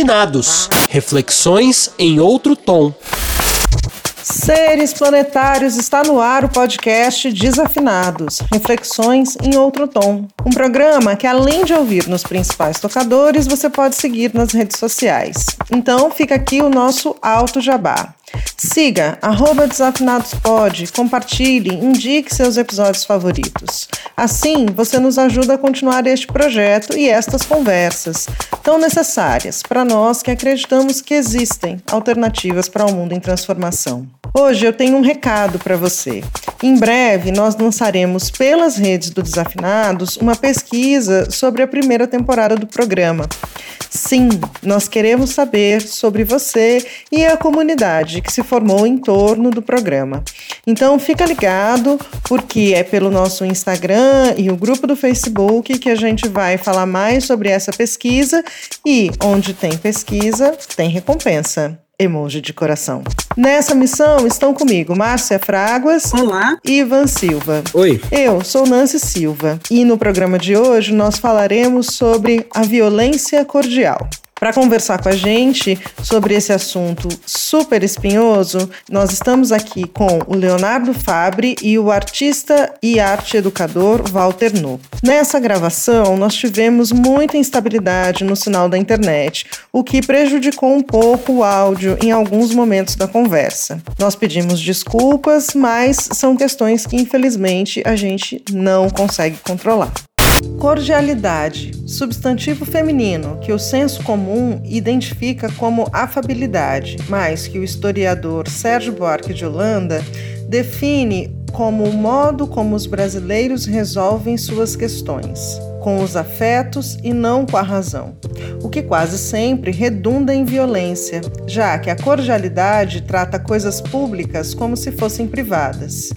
Desafinados Reflexões em outro tom. Seres planetários está no ar o podcast Desafinados, reflexões em outro tom. Um programa que além de ouvir nos principais tocadores, você pode seguir nas redes sociais. Então fica aqui o nosso alto jabá. Siga arroba desafinadospod, compartilhe, indique seus episódios favoritos. Assim, você nos ajuda a continuar este projeto e estas conversas, tão necessárias para nós que acreditamos que existem alternativas para o um mundo em transformação. Hoje eu tenho um recado para você. Em breve, nós lançaremos pelas redes do Desafinados uma pesquisa sobre a primeira temporada do programa. Sim, nós queremos saber sobre você e a comunidade que se formou em torno do programa. Então fica ligado, porque é pelo nosso Instagram e o grupo do Facebook que a gente vai falar mais sobre essa pesquisa e onde tem pesquisa, tem recompensa emoji de coração. Nessa missão estão comigo Márcia Fraguas. Olá. E Ivan Silva. Oi. Eu sou Nancy Silva e no programa de hoje nós falaremos sobre a violência cordial. Para conversar com a gente sobre esse assunto super espinhoso, nós estamos aqui com o Leonardo Fabre e o artista e arte educador Walter No. Nessa gravação, nós tivemos muita instabilidade no sinal da internet, o que prejudicou um pouco o áudio em alguns momentos da conversa. Nós pedimos desculpas, mas são questões que infelizmente a gente não consegue controlar. Cordialidade, substantivo feminino que o senso comum identifica como afabilidade, mas que o historiador Sérgio Buarque de Holanda define como o modo como os brasileiros resolvem suas questões, com os afetos e não com a razão, o que quase sempre redunda em violência, já que a cordialidade trata coisas públicas como se fossem privadas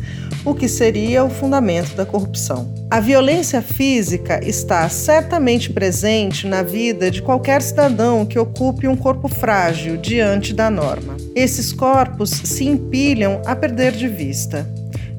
o que seria o fundamento da corrupção. A violência física está certamente presente na vida de qualquer cidadão que ocupe um corpo frágil diante da norma. Esses corpos se empilham a perder de vista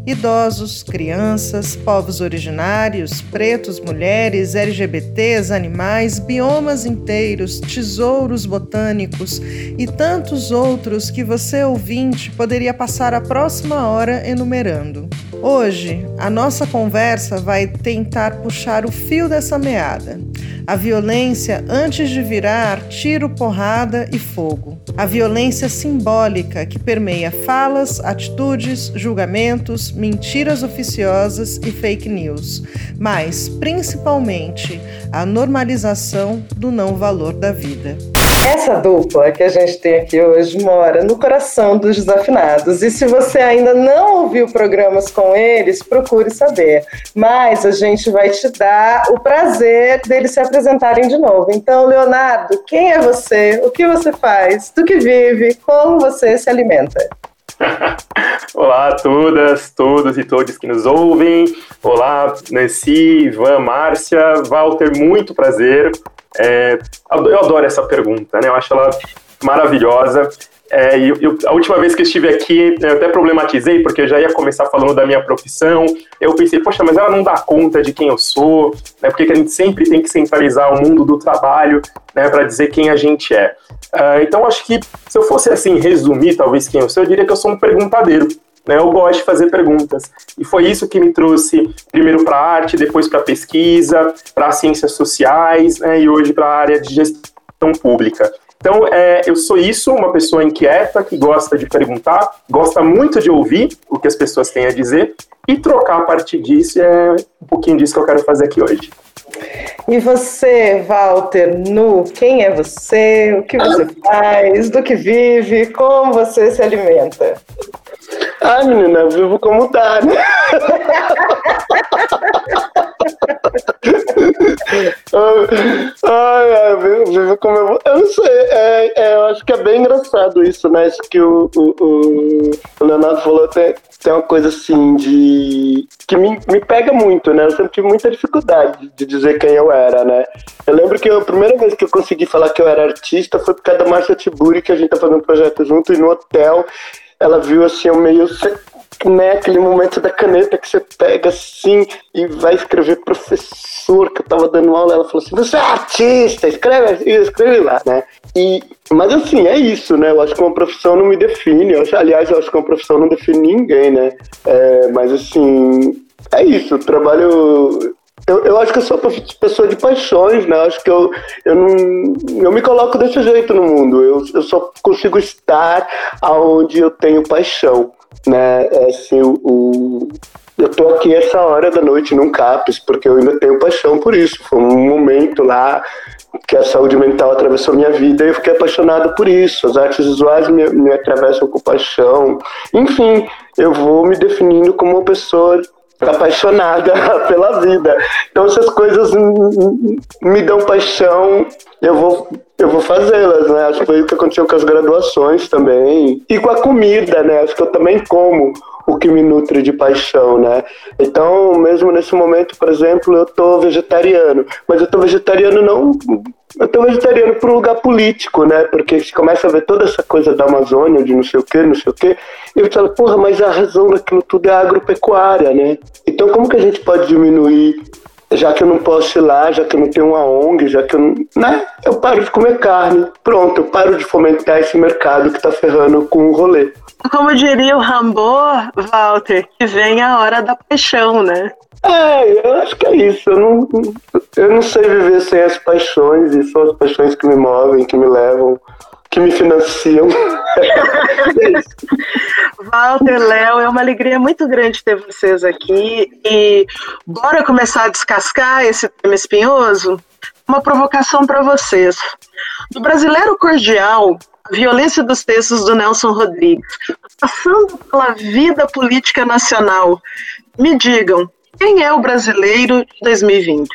idosos, crianças, povos originários, pretos, mulheres, LGBTs, animais, biomas inteiros, tesouros botânicos e tantos outros que você, ouvinte, poderia passar a próxima hora enumerando. Hoje, a nossa conversa vai tentar puxar o fio dessa meada. A violência antes de virar tiro, porrada e fogo. A violência simbólica que permeia falas, atitudes, julgamentos, mentiras oficiosas e fake news, mas principalmente a normalização do não valor da vida. Essa dupla que a gente tem aqui hoje mora no coração dos desafinados. E se você ainda não ouviu programas com eles, procure saber. Mas a gente vai te dar o prazer deles se apresentarem de novo. Então, Leonardo, quem é você? O que você faz? Do que vive? Como você se alimenta? Olá a todas, todos e todos que nos ouvem. Olá, Nancy, Ivan, Márcia, Walter, muito prazer. É, eu adoro essa pergunta, né? Eu acho ela maravilhosa. É, eu, eu, a última vez que eu estive aqui, eu até problematizei, porque eu já ia começar falando da minha profissão. Eu pensei, poxa, mas ela não dá conta de quem eu sou, né? Porque a gente sempre tem que centralizar o mundo do trabalho, né, para dizer quem a gente é. Uh, então, acho que se eu fosse assim resumir, talvez quem eu sou, eu diria que eu sou um perguntadeiro. Né, eu gosto de fazer perguntas. E foi isso que me trouxe primeiro para a arte, depois para a pesquisa, para as ciências sociais né, e hoje para a área de gestão pública. Então, é, eu sou isso, uma pessoa inquieta, que gosta de perguntar, gosta muito de ouvir o que as pessoas têm a dizer e trocar a partir disso. É um pouquinho disso que eu quero fazer aqui hoje. E você, Walter, nu, quem é você? O que você faz? Do que vive? Como você se alimenta? Ah, menina, vivo como dá, né? ai, ai, vivo, vivo como eu Eu não sei, é, é, eu acho que é bem engraçado isso, né? Isso que o, o, o Leonardo falou tem, tem uma coisa assim de. que me, me pega muito, né? Eu sempre tive muita dificuldade de dizer quem eu era, né? Eu lembro que a primeira vez que eu consegui falar que eu era artista foi por causa da Marcia Tiburi, que a gente tá fazendo um projeto junto, e no hotel ela viu assim, eu meio né, aquele momento da caneta que você pega assim e vai escrever professor, que eu tava dando aula, ela falou assim, você é artista, escreve, escreve lá, né? E, mas assim, é isso, né? Eu acho que uma profissão não me define. Eu aliás, eu acho que uma profissão não define ninguém, né? É, mas assim, é isso. Trabalho eu, eu acho que eu sou pessoa de paixões, né? Acho que eu, eu não eu me coloco desse jeito no mundo. Eu, eu só consigo estar aonde eu tenho paixão, né? É assim, o, o eu tô aqui essa hora da noite num CAPES, porque eu ainda tenho paixão por isso. Foi um momento lá que a saúde mental atravessou minha vida e eu fiquei apaixonado por isso. As artes visuais me, me atravessam com paixão. Enfim, eu vou me definindo como uma pessoa apaixonada pela vida. Então, se as coisas me dão paixão, eu vou, eu vou fazê-las, né? Acho que foi o que aconteceu com as graduações também. E com a comida, né? Acho que eu também como o que me nutre de paixão, né? Então, mesmo nesse momento, por exemplo, eu tô vegetariano, mas eu tô vegetariano não tô vegetariano por um lugar político, né? Porque você começa a ver toda essa coisa da Amazônia, de não sei o quê, não sei o quê, e você fala, porra, mas a razão daquilo tudo é agropecuária, né? Então como que a gente pode diminuir, já que eu não posso ir lá, já que eu não tenho uma ONG, já que eu não. Né? Eu paro de comer carne. Pronto, eu paro de fomentar esse mercado que tá ferrando com o rolê. Como diria o Rambo, Walter, que vem a hora da paixão, né? É, eu acho que é isso. Eu não, eu não sei viver sem as paixões, e são as paixões que me movem, que me levam, que me financiam. é Walter, Léo, é uma alegria muito grande ter vocês aqui. E bora começar a descascar esse tema espinhoso? Uma provocação para vocês. Do brasileiro cordial, violência dos textos do Nelson Rodrigues, passando pela vida política nacional, me digam, quem é o brasileiro de 2020?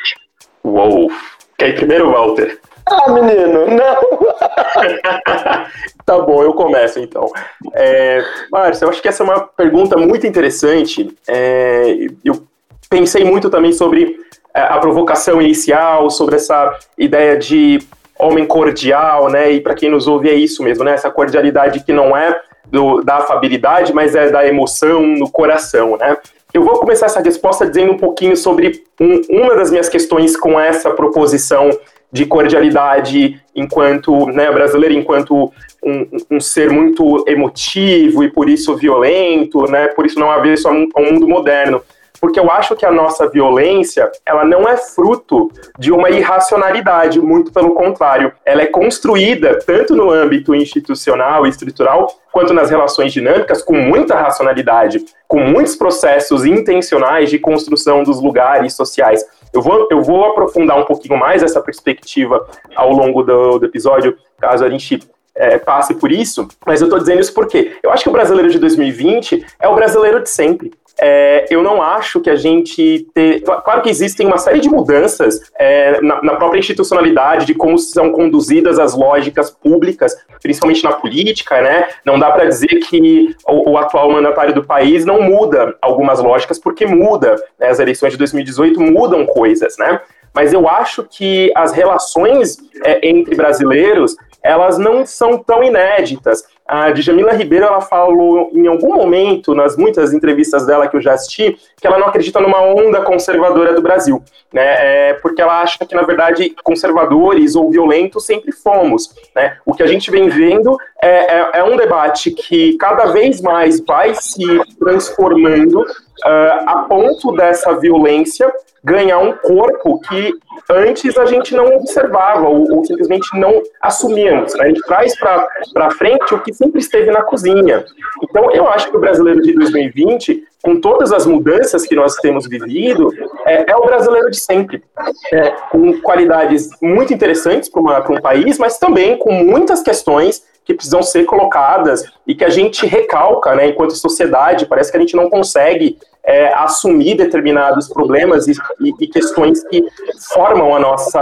Uou! Quer ir primeiro, Walter? Ah, menino, não! tá bom, eu começo então. É, Márcio, eu acho que essa é uma pergunta muito interessante. É, eu pensei muito também sobre é, a provocação inicial, sobre essa ideia de homem cordial, né? E para quem nos ouve é isso mesmo, né? Essa cordialidade que não é do, da afabilidade, mas é da emoção no coração, né? Eu vou começar essa resposta dizendo um pouquinho sobre um, uma das minhas questões com essa proposição de cordialidade enquanto né, brasileiro, enquanto um, um, ser muito emotivo e por isso violento, né, por isso não haver só um, um mundo moderno porque eu acho que a nossa violência, ela não é fruto de uma irracionalidade, muito pelo contrário, ela é construída tanto no âmbito institucional e estrutural, quanto nas relações dinâmicas, com muita racionalidade, com muitos processos intencionais de construção dos lugares sociais. Eu vou, eu vou aprofundar um pouquinho mais essa perspectiva ao longo do, do episódio, caso a gente é, passe por isso, mas eu estou dizendo isso porque eu acho que o brasileiro de 2020 é o brasileiro de sempre. É, eu não acho que a gente ter. Claro que existem uma série de mudanças é, na, na, própria institucionalidade de como são conduzidas as lógicas públicas, principalmente na política, né? Não dá para dizer que o, o, atual mandatário do país não muda algumas lógicas, porque muda. Né? As eleições de 2018 mudam coisas, né? Mas eu acho que as relações é, entre brasileiros elas não são tão inéditas. A Djamila Ribeiro, ela falou em algum momento, nas muitas entrevistas dela que eu já assisti, que ela não acredita numa onda conservadora do Brasil, né? É porque ela acha que, na verdade, conservadores ou violentos sempre fomos, né? O que a gente vem vendo é, é, é um debate que cada vez mais vai se transformando uh, a ponto dessa violência ganhar um corpo que antes a gente não observava ou, ou simplesmente não assumíamos. Né? A gente traz para frente o que sempre esteve na cozinha. Então, eu acho que o brasileiro de 2020, com todas as mudanças que nós temos vivido, é, é o brasileiro de sempre. É, com qualidades muito interessantes para um país, mas também com muitas questões que precisam ser colocadas e que a gente recalca, né, enquanto sociedade, parece que a gente não consegue é, assumir determinados problemas e, e, e, questões que formam a nossa,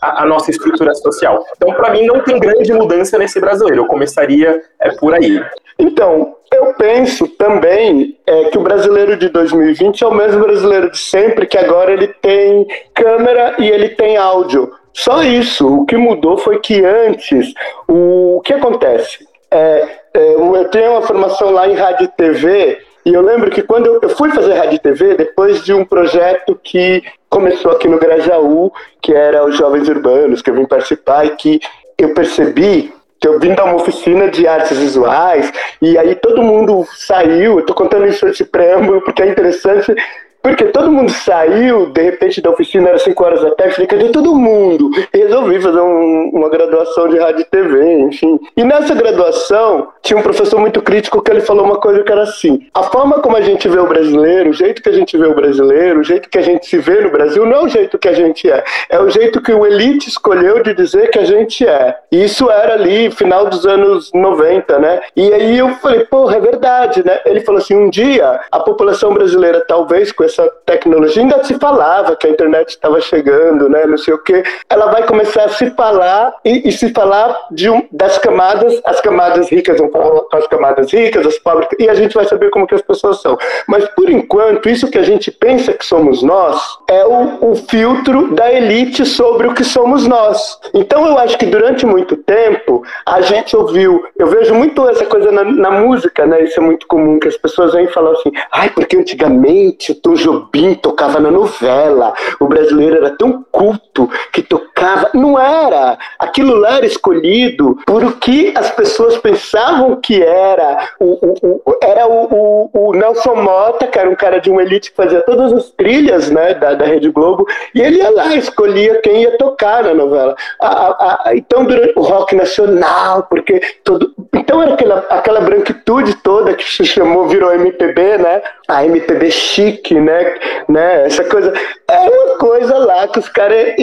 a, a nossa estrutura social. Então, para mim, não tem grande mudança nesse brasileiro. Eu começaria é, por aí. Então, eu penso também é, que o brasileiro de 2020 é o mesmo brasileiro de sempre, que agora ele tem câmera e ele tem áudio. Só isso. O que mudou foi que antes, o, o que acontece? É, é, eu tenho uma formação lá em rádio e TV E eu lembro que quando eu, fui fazer rádio TV, depois de um projeto que começou aqui no Grajaú, que era os Jovens Urbanos, que eu vim participar e que eu percebi que eu vim dar uma oficina de artes visuais e aí todo mundo saiu. Eu tô contando isso esse preâmbulo porque é interessante porque todo mundo saiu, de repente, da oficina, era 5 horas da tarde, falei, cadê todo mundo? Resolvi fazer um, uma graduação de rádio e TV, enfim. E nessa graduação, tinha um professor muito crítico que ele falou uma coisa que era assim: a forma como a gente vê o brasileiro, o jeito que a gente vê o brasileiro, o jeito que a gente se vê no Brasil, não é o jeito que a gente é, é o jeito que o elite escolheu de dizer que a gente é. E isso era ali, final dos anos 90, né? E aí eu falei, porra, é verdade, né? Ele falou assim: um dia a população brasileira, talvez com tecnologia, ainda se falava que a internet estava chegando, né? Não sei o quê. Ela vai começar a se falar e, e se falar de um, das camadas, as camadas ricas vão falar com as camadas ricas, as pobres, e a gente vai saber como que as pessoas são. Mas por enquanto, isso que a gente pensa que somos nós é o, o filtro da elite sobre o que somos nós. Então eu acho que durante muito tempo a gente ouviu, eu vejo muito essa coisa na, na música, né? Isso é muito comum que as pessoas vêm falar assim, ai, porque antigamente o Tom Jobim tocava na novela. O brasileiro era tão culto que tocava. Não era. Aquilo lá era escolhido por o que as pessoas pensavam que era. O, o, o era o, o, Nelson Mota, que era um cara de uma elite que fazia todas as trilhas né, da, da Rede Globo, e ele ia lá, escolhia quem ia tocar na novela. A, a, a, então, o rock nacional, porque todo. Então era aquela, aquela branquitude toda que se chamou, virou MPB, né? A MPB chique, né? né? Essa coisa. É uma coisa lá que os caras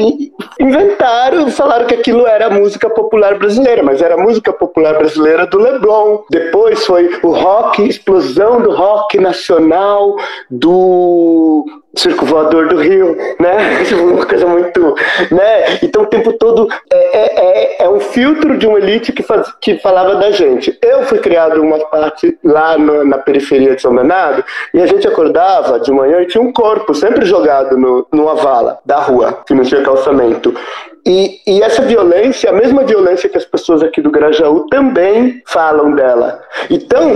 inventaram, falaram que aquilo era música popular brasileira, mas era música popular brasileira do Leblon. Depois foi o rock, explosão do rock nacional, do Circo Voador do Rio, né? Uma coisa muito. Né? Então o tempo todo é, é, é, é um filtro de uma elite que, faz, que falava da gente. Eu fui criado uma parte lá no, na periferia de São Bernardo e a gente acordava de manhã e tinha um corpo sempre jogado no, numa vala da rua, que não tinha calçamento. E, e, essa violência, a mesma violência que as pessoas aqui do Grajaú também falam dela. Então,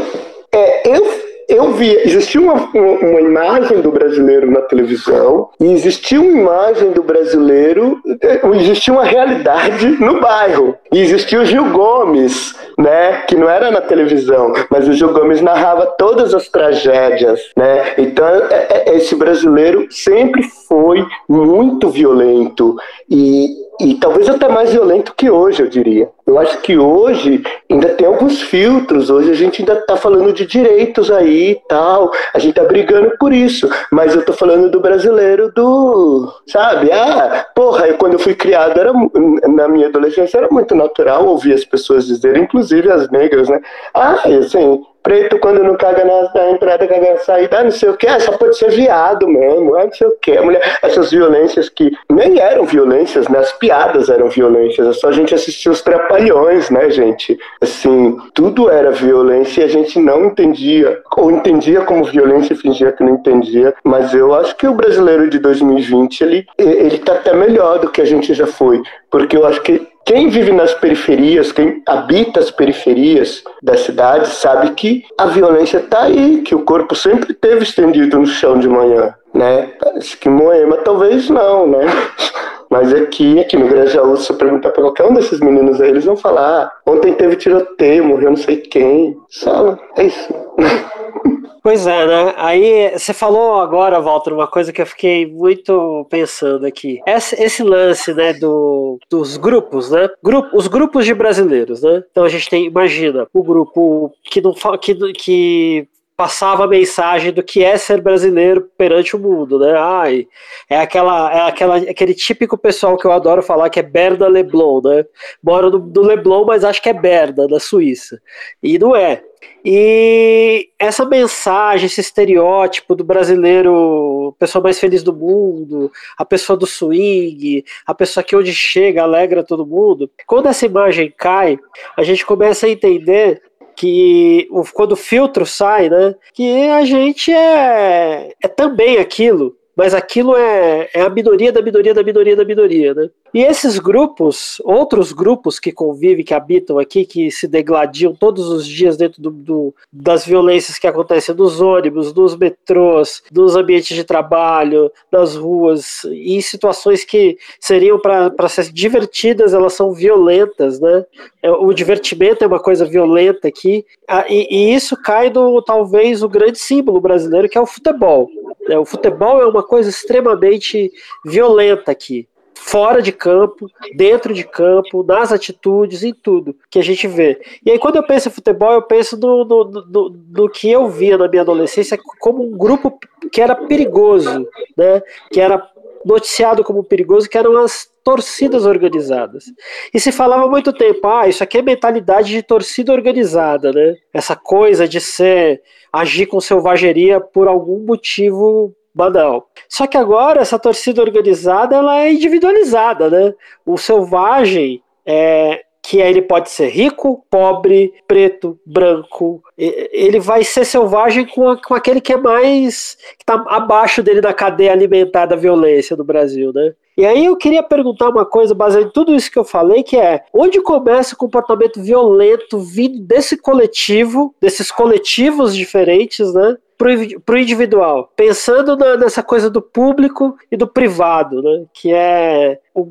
é, eu eu vi, existia uma, uma imagem do brasileiro na televisão e existia uma imagem do brasileiro, eh, existia uma realidade no bairro. E existia o Gil Gomes, né, que não era na televisão, mas o Gil Gomes narrava todas as tragédias, né? Então, é, é, esse brasileiro sempre foi muito violento e e talvez até mais violento que hoje, eu diria. Eu acho que hoje ainda tem alguns filtros, hoje a gente ainda está falando de direitos aí e tal, a gente está brigando por isso, mas eu estou falando do brasileiro do, sabe, ah, porra, eu, quando eu fui criado, era, na minha adolescência era muito natural ouvir as pessoas dizerem, inclusive as negras, né, ah, assim, preto quando não caga na, na entrada, caga na saída, ah, não sei o que, ah, só pode ser viado mesmo, ah, não sei o que. Mulher, essas violências que nem eram violências, né? As piadas eram violências, é só a gente assistir os trapalhões, né, gente? Assim, tudo era violência e a gente não entendia, ou entendia como violência e fingia que não entendia, mas eu acho que o brasileiro de 2020, ele, ele tá até melhor do que a gente já foi, porque eu acho que quem vive nas periferias, quem habita as periferias da cidade, sabe que a violência está aí, que o corpo sempre teve estendido no chão de manhã, né? Acho que Moema talvez não, né? Mas aqui, aqui no Grajaú, se você perguntar para qualquer um desses meninos aí, eles vão falar: ah, ontem teve tiroteio, morreu não sei quem. Só, é isso. Pois é, né? Aí você falou agora, Walter, uma coisa que eu fiquei muito pensando aqui. Esse, esse lance, né, do, dos grupos, né? Grupo, os grupos de brasileiros, né? Então a gente tem, imagina, o grupo que não que, que passava a mensagem do que é ser brasileiro perante o mundo, né? Ai, é aquela, é aquela, aquele típico pessoal que eu adoro falar que é Berda Leblon, né? Mora no, no Leblon, mas acho que é Berda, na Suíça. E não é. E essa mensagem, esse estereótipo do brasileiro, pessoa mais feliz do mundo, a pessoa do swing, a pessoa que onde chega alegra todo mundo, quando essa imagem cai, a gente começa a entender que quando o filtro sai, né, que a gente é, é também aquilo, mas aquilo é, é a minoria da minoria da minoria da minoria, né? E esses grupos, outros grupos que convivem, que habitam aqui, que se degladiam todos os dias dentro do, do, das violências que acontecem nos ônibus, nos metrôs, nos ambientes de trabalho, nas ruas, e em situações que seriam para ser divertidas, elas são violentas, né? É, o divertimento é uma coisa violenta aqui, e, e isso cai no talvez o grande símbolo brasileiro, que é o futebol. Né? O futebol é uma coisa extremamente violenta aqui fora de campo, dentro de campo, nas atitudes, em tudo que a gente vê. E aí, quando eu penso em futebol, eu penso no, no, no, no, que eu via na minha adolescência como um grupo que era perigoso, né? que era noticiado como perigoso, que eram as torcidas organizadas. E se falava há muito tempo, ah, isso aqui é mentalidade de torcida organizada, né? Essa coisa de ser agir com selvageria por algum motivo banal. Só que agora essa torcida organizada ela é individualizada, né? O selvagem é, que ele pode ser rico, pobre, preto, branco. Ele vai ser selvagem com, com aquele que é mais que está abaixo dele na cadeia alimentar da violência no Brasil, né? E aí eu queria perguntar uma coisa baseada em tudo isso que eu falei, que é onde começa o comportamento violento vindo desse coletivo, desses coletivos diferentes, né? para o individual, pensando na, nessa coisa do público e do privado, né, que é o,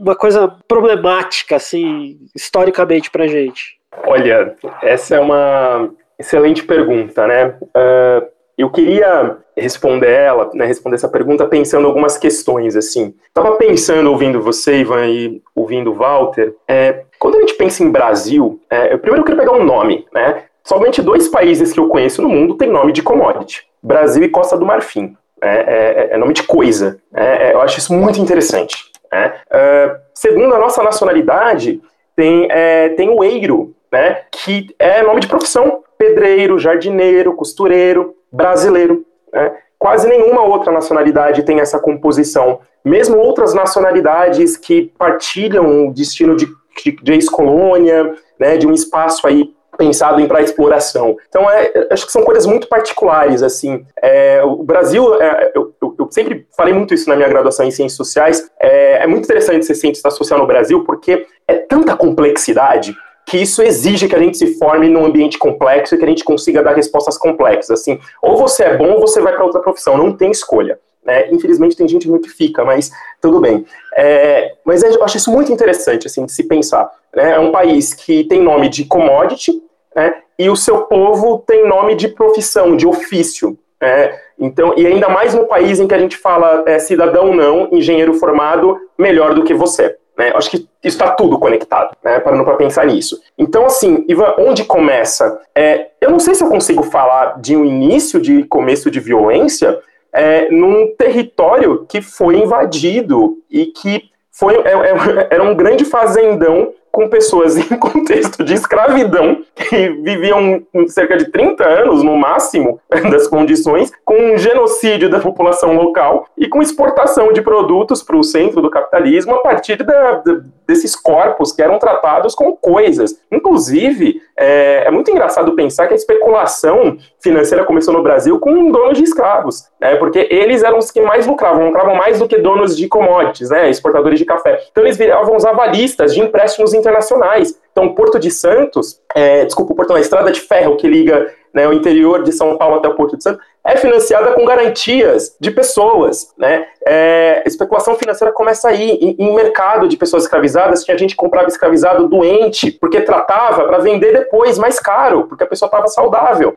uma coisa problemática, assim, historicamente para gente. Olha, essa é uma excelente pergunta, né? Uh, eu queria responder ela, né, responder essa pergunta pensando algumas questões, assim. Estava pensando, ouvindo você, Ivan, e ouvindo o Walter, é, quando a gente pensa em Brasil, é, eu primeiro queria pegar um nome, né? Somente dois países que eu conheço no mundo têm nome de commodity: Brasil e Costa do Marfim. É, é, é nome de coisa. Né? É, eu acho isso muito interessante. Né? Uh, segundo a nossa nacionalidade, tem, é, tem o eiro, né? que é nome de profissão: pedreiro, jardineiro, costureiro, brasileiro. Né? Quase nenhuma outra nacionalidade tem essa composição. Mesmo outras nacionalidades que partilham o destino de, de, de ex-colônia, né, de um espaço aí pensado em para exploração. Então, é, acho que são coisas muito particulares, assim. É, o Brasil, é, eu, eu, sempre falei muito isso na minha graduação em Ciências Sociais, é, é muito interessante ser cientista social no Brasil, porque é tanta complexidade que isso exige que a gente se forme num ambiente complexo e que a gente consiga dar respostas complexas. Assim, ou você é bom ou você vai para outra profissão, não tem escolha. Né? Infelizmente tem gente muito que fica, mas tudo bem. É, mas eu acho isso muito interessante assim, de se pensar. Né? É um país que tem nome de commodity, né? e o seu povo tem nome de profissão, de ofício. Né? Então, e ainda mais no país em que a gente fala é, cidadão não, engenheiro formado, melhor do que você. Né? Acho que isso está tudo conectado, né? parando para pensar nisso. Então, assim, Ivan, onde começa? É, eu não sei se eu consigo falar de um início de começo de violência é, num território que foi invadido e que foi, é, é, era um grande fazendão com pessoas em contexto de escravidão, que viviam cerca de 30 anos no máximo das condições, com um genocídio da população local e com exportação de produtos para o centro do capitalismo a partir da, da, desses corpos que eram tratados como coisas. Inclusive, é, é, muito engraçado pensar que a especulação financeira começou no Brasil com donos de escravos, né, porque eles eram os que mais lucravam, lucravam mais do que donos de commodities, né, exportadores de café. Então eles viravam os avalistas de empréstimos internacionais. Então, Porto de Santos, é, desculpa, o Porto na Estrada de Ferro que liga né, o interior de São Paulo até o Porto de Santos, é financiada com garantias de pessoas. Né? É, especulação financeira começa aí, em, em, mercado de pessoas escravizadas, tinha gente que comprava escravizado doente, porque tratava para vender depois mais caro, porque a pessoa estava saudável.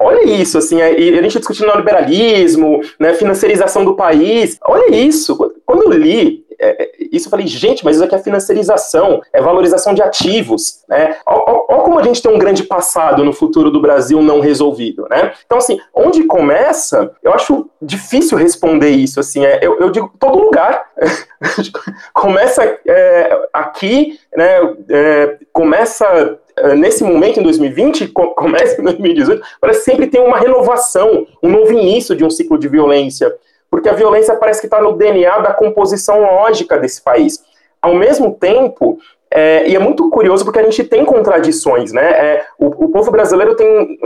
Olha isso, assim, é, a gente discutindo neoliberalismo, né, financiarização do país. Olha isso. Quando eu li é, é, isso eu falei, gente, mas isso aqui é financiarização, é valorização de ativos, né? Olha como a gente tem um grande passado no futuro do Brasil não resolvido, né? Então, assim, onde começa, eu acho difícil responder isso, assim, é, eu, eu digo todo lugar. começa é, aqui, né? É, começa é, nesse momento, em 2020, começa em 2018, parece que sempre tem uma renovação, um novo início de um ciclo de violência porque a violência parece que está no DNA da composição lógica desse país. Ao mesmo tempo, é, e é muito curioso porque a gente tem contradições, né? É, o, o, povo brasileiro tem,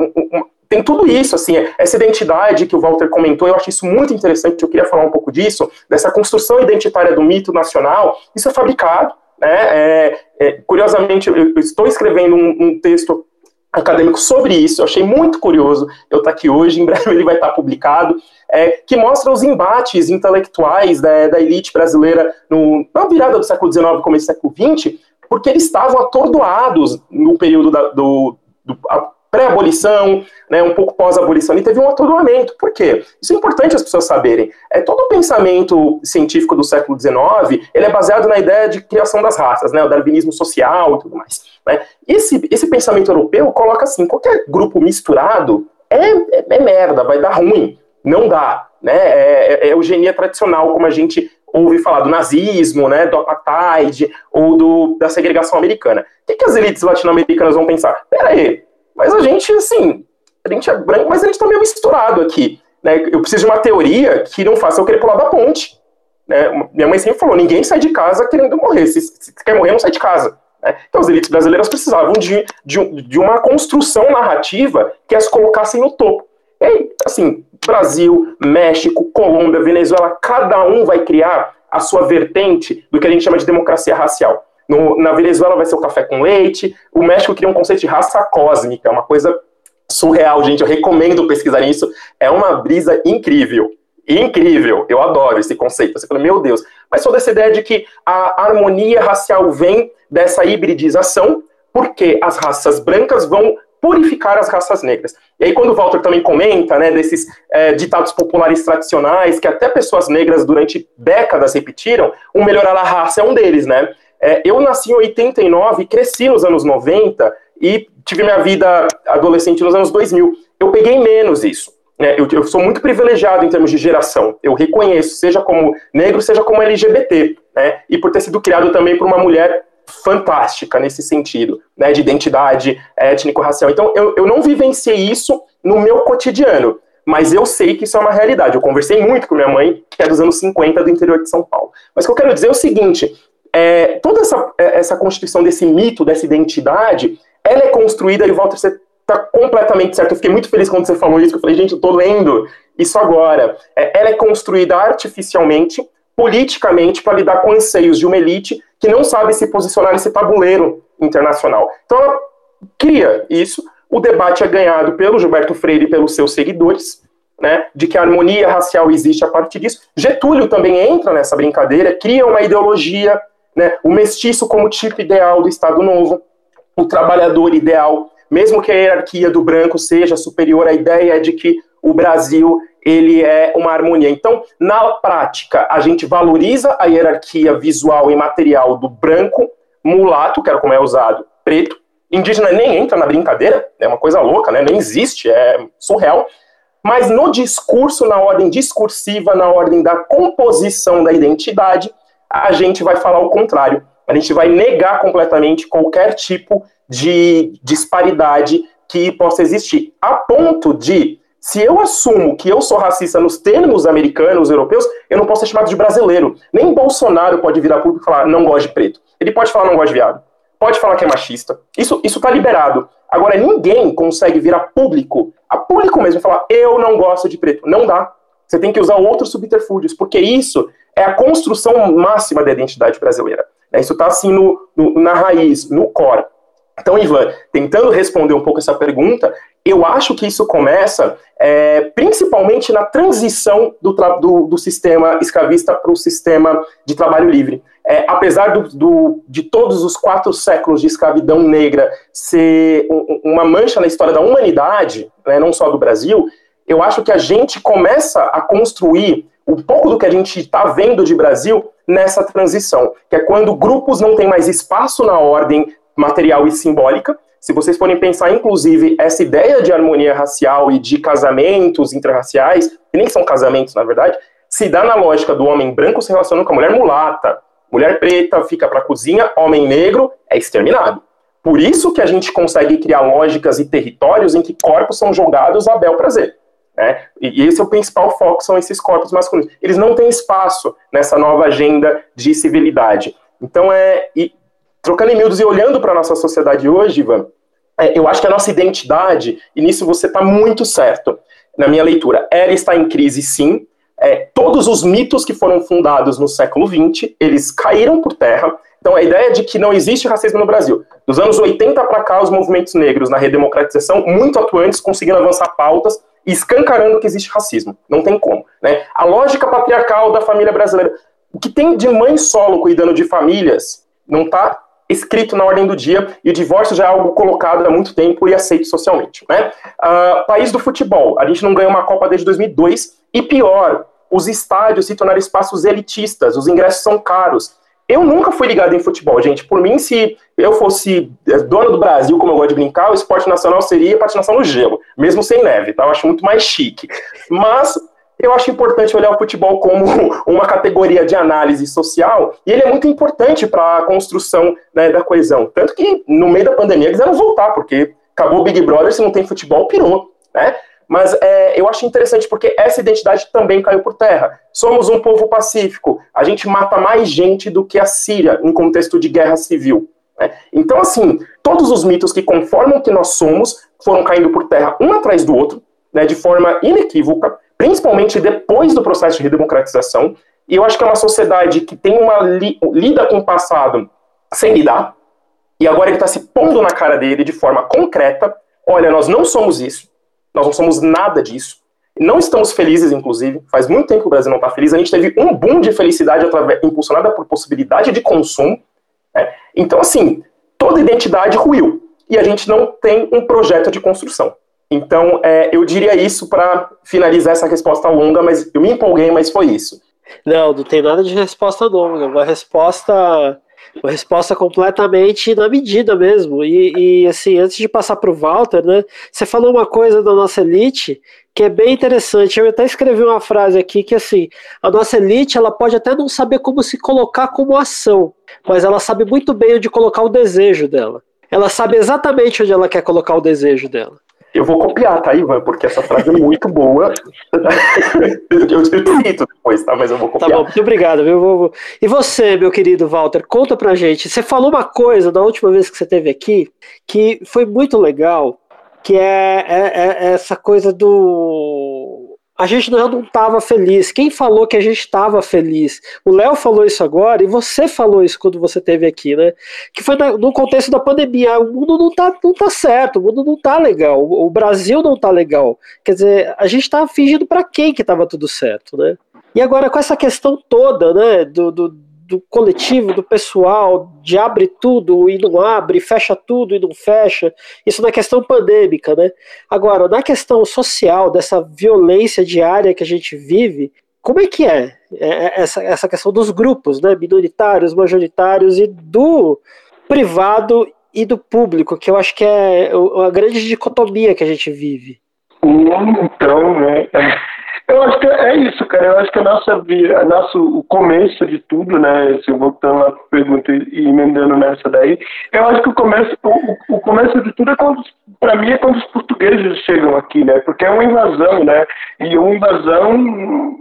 tem tudo isso, assim, essa identidade que o Walter comentou, eu acho isso muito interessante, eu queria falar um pouco disso, dessa construção identitária do mito nacional, isso é fabricado, né, é, é, curiosamente, eu estou escrevendo um, um texto acadêmico sobre isso, eu achei muito curioso eu estar aqui hoje, em breve ele vai estar publicado, é, que mostra os embates intelectuais da, da elite brasileira no, na virada do século XIX e começo do século XX, porque eles estavam atordoados no período da, do, do pré-abolição, né, um pouco pós-abolição, e teve um atordoamento. Por quê? Isso é importante as pessoas saberem. É, todo o pensamento científico do século XIX, ele é baseado na ideia de criação das raças, né, o darwinismo social e tudo mais. Né? Esse, esse pensamento europeu coloca assim, qualquer grupo misturado é, é, é merda, vai dar ruim, não dá. Né? É, é, é eugenia tradicional, como a gente ouve falar do nazismo, né, do apartheid ou do, da segregação americana. O que, que as elites latino-americanas vão pensar? Pera aí, mas a gente, assim, a gente é branco, mas a gente tá meio misturado aqui. Né? Eu preciso de uma teoria que não faça eu querer pular da ponte. Né? Minha mãe sempre falou: ninguém sai de casa querendo morrer. Se, se quer morrer, não sai de casa. Né? Então, as elites brasileiras precisavam de, de, de uma construção narrativa que as colocassem no topo. E assim, Brasil, México, Colômbia, Venezuela, cada um vai criar a sua vertente do que a gente chama de democracia racial. No, na Venezuela vai ser o café com leite. O México cria um conceito de raça cósmica, uma coisa surreal, gente. Eu recomendo pesquisar isso. É uma brisa incrível. Incrível, eu adoro esse conceito. Você fala, meu Deus, mas toda essa ideia de que a harmonia racial vem dessa hibridização, porque as raças brancas vão purificar as raças negras. E aí, quando o Walter também comenta, né, desses é, ditados populares tradicionais, que até pessoas negras durante décadas repetiram, o melhorar a raça é um deles, né? É, eu nasci em 89, cresci nos anos 90 e tive minha vida adolescente nos anos 2000. Eu peguei menos isso. Né? Eu, eu, sou muito privilegiado em termos de geração. Eu reconheço, seja como negro, seja como LGBT. Né? E por ter sido criado também por uma mulher fantástica nesse sentido, né? de identidade étnico-racial. Então, eu, eu não vivenciei isso no meu cotidiano mas eu sei que isso é uma realidade. Eu conversei muito com minha mãe, que é dos anos 50 do interior de São Paulo. Mas o que eu quero dizer é o seguinte: é, toda essa, é, essa constituição desse mito, dessa identidade, ela é construída, e Walter, você está completamente certo. Eu fiquei muito feliz quando você falou isso, que eu falei, gente, eu estou lendo isso agora. É, ela é construída artificialmente, politicamente, para lidar com anseios de uma elite que não sabe se posicionar nesse tabuleiro internacional. Então ela cria isso. O debate é ganhado pelo Gilberto Freire e pelos seus seguidores, né, de que a harmonia racial existe a partir disso. Getúlio também entra nessa brincadeira, cria uma ideologia né, o mestiço como tipo ideal do Estado Novo, o trabalhador ideal, mesmo que a hierarquia do branco seja superior, a ideia é de que o Brasil ele é uma harmonia. Então, na prática, a gente valoriza a hierarquia visual e material do branco, mulato, que era como é usado, preto, indígena nem entra na brincadeira, é uma coisa louca, né? nem existe, é surreal. Mas no discurso, na ordem discursiva, na ordem da composição da identidade, a gente vai falar o contrário. A gente vai negar completamente qualquer tipo de disparidade que possa existir. A ponto de, se eu assumo que eu sou racista nos termos americanos, europeus, eu não posso ser chamado de brasileiro. Nem Bolsonaro pode virar público e falar não gosta de preto. Ele pode falar não gosta de viado. Pode falar que é machista. Isso, isso tá liberado. Agora, ninguém consegue virar público, a público mesmo, e falar eu não gosto de preto. Não dá. Você tem que usar outros subterfúgios, porque isso é a construção máxima da identidade brasileira. Né? Isso está assim no, no, na raiz, no core. Então, Ivan, tentando responder um pouco essa pergunta, eu acho que isso começa é, principalmente na transição do, do, do sistema escravista para o sistema de trabalho livre. É, apesar do, do, de todos os quatro séculos de escravidão negra ser uma mancha na história da humanidade, né, não só do Brasil, eu acho que a gente começa a construir um pouco do que a gente está vendo de Brasil nessa transição, que é quando grupos não têm mais espaço na ordem material e simbólica. Se vocês forem pensar, inclusive, essa ideia de harmonia racial e de casamentos interraciais, que nem são casamentos, na verdade, se dá na lógica do homem branco se relacionando com a mulher mulata. Mulher preta fica para a cozinha, homem negro é exterminado. Por isso que a gente consegue criar lógicas e territórios em que corpos são jogados a bel prazer. Né? E esse é o principal foco, são esses corpos masculinos. Eles não têm espaço nessa nova agenda de civilidade. Então, é, e, trocando em miúdos e olhando para a nossa sociedade hoje, Ivan, é, eu acho que a nossa identidade, e nisso você está muito certo, na minha leitura, ela está em crise sim. É, todos os mitos que foram fundados no século XX, eles caíram por terra. Então, a ideia de que não existe racismo no Brasil. Dos anos 80 para cá, os movimentos negros na redemocratização, muito atuantes, conseguindo avançar pautas e escancarando que existe racismo. Não tem como. Né? A lógica patriarcal da família brasileira. O que tem de mãe solo cuidando de famílias não está escrito na ordem do dia e o divórcio já é algo colocado há muito tempo e aceito socialmente. Né? Uh, país do futebol, a gente não ganha uma Copa desde 2002 e pior, os estádios se tornaram espaços elitistas, os ingressos são caros. Eu nunca fui ligado em futebol, gente. Por mim, se eu fosse eh, dono do Brasil, como eu gosto de brincar, o esporte nacional seria patinação no gelo, mesmo sem neve, tá? Eu acho muito mais chique. Mas eu acho importante olhar o futebol como uma categoria de análise social, e ele é muito importante para a construção né, da coesão. Tanto que, no meio da pandemia, quiseram voltar, porque acabou o Big Brother, se não tem futebol, pirou, né? Mas é, eu acho interessante porque essa identidade também caiu por terra. Somos um povo pacífico, a gente mata mais gente do que a Síria em contexto de guerra civil. Né? Então, assim, todos os mitos que conformam que nós somos foram caindo por terra um atrás do outro, né, de forma inequívoca, principalmente depois do processo de redemocratização. E eu acho que é uma sociedade que tem uma li lida com o passado sem lidar, e agora ele está se pondo na cara dele de forma concreta: olha, nós não somos isso, nós não somos nada disso. Não estamos felizes, inclusive. Faz muito tempo que o Brasil não está feliz. A gente teve um boom de felicidade através, impulsionada por possibilidade de consumo. Né? Então, assim, toda identidade ruiu. E a gente não tem um projeto de construção. Então, é, eu diria isso para finalizar essa resposta longa, mas eu me empolguei, mas foi isso. Não, não tem nada de resposta longa, uma resposta uma resposta completamente na medida mesmo. E, e assim, antes de passar para o Walter, né, você falou uma coisa da nossa elite que é bem interessante. Eu até escrevi uma frase aqui que assim, a nossa elite ela pode até não saber como se colocar como ação, mas ela sabe muito bem onde colocar o desejo dela. Ela sabe exatamente onde ela quer colocar o desejo dela. Eu vou copiar, tá, Ivan? Porque essa frase é muito boa. eu cito depois, tá? Mas eu vou copiar. Tá bom, muito obrigado. Viu? E você, meu querido Walter, conta pra gente. Você falou uma coisa da última vez que você esteve aqui que foi muito legal, que é, é, é essa coisa do a gente não estava feliz. Quem falou que a gente estava feliz? O Léo falou isso agora e você falou isso quando você esteve aqui, né? Que foi no contexto da pandemia. O mundo não está não tá certo, o mundo não está legal, o Brasil não está legal. Quer dizer, a gente está fingindo para quem que estava tudo certo, né? E agora com essa questão toda, né, do, do do coletivo, do pessoal, de abre tudo e não abre, fecha tudo e não fecha. Isso na questão pandêmica, né? Agora, na questão social, dessa violência diária que a gente vive, como é que é, é, é essa, essa questão dos grupos, né? Minoritários, majoritários e do privado e do público, que eu acho que é a grande dicotomia que a gente vive. Então, né? Eu acho que é isso, cara. Eu acho que a nossa a o começo de tudo, né? Se voltando a pergunta e emendando nessa daí, eu acho que o começo, o, o começo de tudo é quando, para mim, é quando os portugueses chegam aqui, né? Porque é uma invasão, né? E uma invasão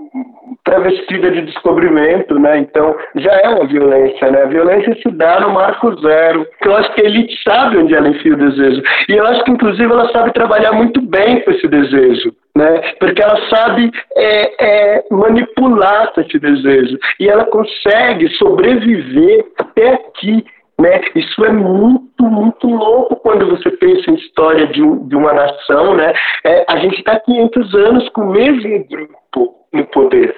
travestida de descobrimento, né? Então já é uma violência, né? A violência se dá no marco zero. Eu acho que a elite sabe onde ela enfia o desejo. E eu acho que, inclusive, ela sabe trabalhar muito bem com esse desejo né? Porque ela sabe é, é, manipular esse desejo e ela consegue sobreviver até aqui. Né? Isso é muito, muito louco quando você pensa em história de, de uma nação. Né? É, a gente está 500 anos com o mesmo grupo no poder.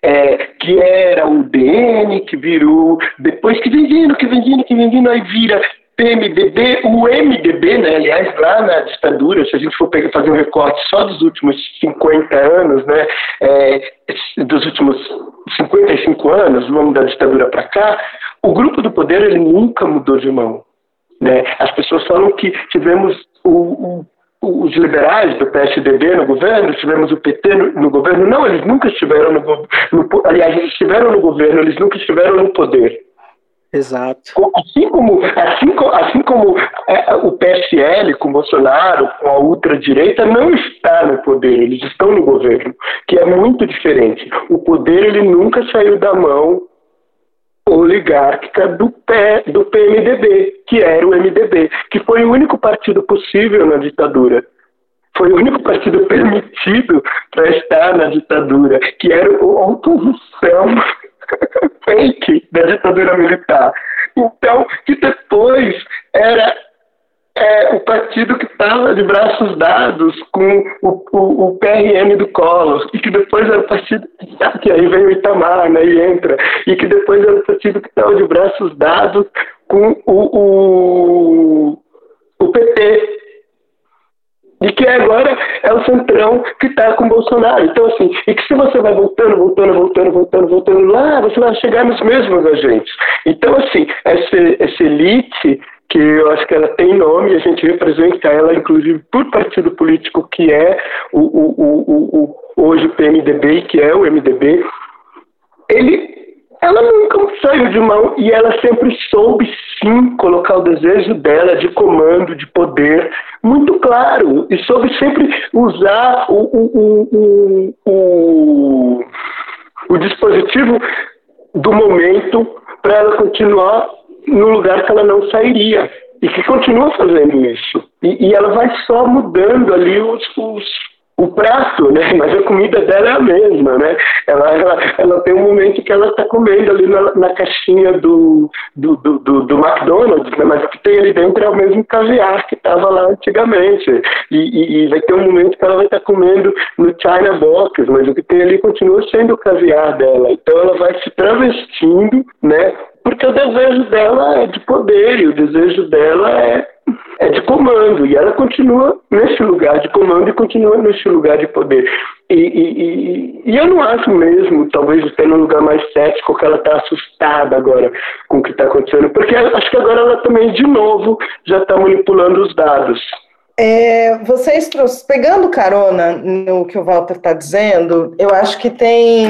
É, que era o DN, que virou, depois que vem vindo, que vem vindo, que vem vindo, aí vira PMDB, o MDB, né, aliás, lá na ditadura, se a gente for pegar, fazer um recorte só dos últimos 50 anos, né, é, dos últimos 55 anos, vamos da ditadura para cá, o grupo do poder ele nunca mudou de mão. Né? As pessoas falam que tivemos o, o, os liberais do PSDB no governo, tivemos o PT no, no governo. Não, eles nunca estiveram no, no aliás, eles estiveram no governo, eles nunca estiveram no poder. Exato. Assim como, assim, assim como é, o PSL com Bolsonaro, com a ultradireita, não está no poder, eles estão no governo, que é muito diferente. O poder ele nunca saiu da mão, oligárquica do, P, do PMDB, que era o MDB, que foi o único partido possível na ditadura. Foi o único partido permitido para estar na ditadura, que era a oposição fake da ditadura militar. Então, que depois era é, o partido que estava de braços dados com o, o, o, PRM do Collor, e que depois era o partido que aí vem o Itamar, né, e entra, e que depois era o partido que estava de braços dados com o, o, o PT, e que agora é o centrão que está com o Bolsonaro. Então, assim, e que se você vai voltando, voltando, voltando, voltando, voltando lá, você vai chegar nos mesmos agentes. Então, assim, essa, essa elite que eu acho que ela tem nome, a gente representa ela, inclusive, por partido político, que é o, o, o, o hoje o PMDB, que é o MDB, ele, ela nunca saiu de mão e ela sempre soube, sim, colocar o desejo dela de comando, de poder, muito claro, e soube sempre usar o, o, o, o, o dispositivo do momento para ela continuar no lugar que ela não sairia e que continua fazendo isso. E, e ela vai só mudando ali os, os, o prato, né? Mas a comida dela é a mesma, né? Ela, ela, ela tem um momento que ela está comendo ali na, na caixinha do, do, do, do, do McDonald's, né? Mas o que tem ali dentro é o mesmo caviar que estava lá antigamente. E, e, e, vai ter um momento que ela vai estar tá comendo no China Box, mas o que tem ali continua sendo o caviar dela. Então ela vai se travestindo, né? Porque o desejo dela é de poder e o desejo dela é, é de comando. E ela continua nesse lugar de comando e continua nesse lugar de poder. E, e, e, e eu não acho mesmo, talvez esteja num lugar mais cético, que ela está assustada agora com o que está acontecendo, porque acho que agora ela também, de novo, já está manipulando os dados. É, vocês pegando carona no que o Walter está dizendo, eu acho que tem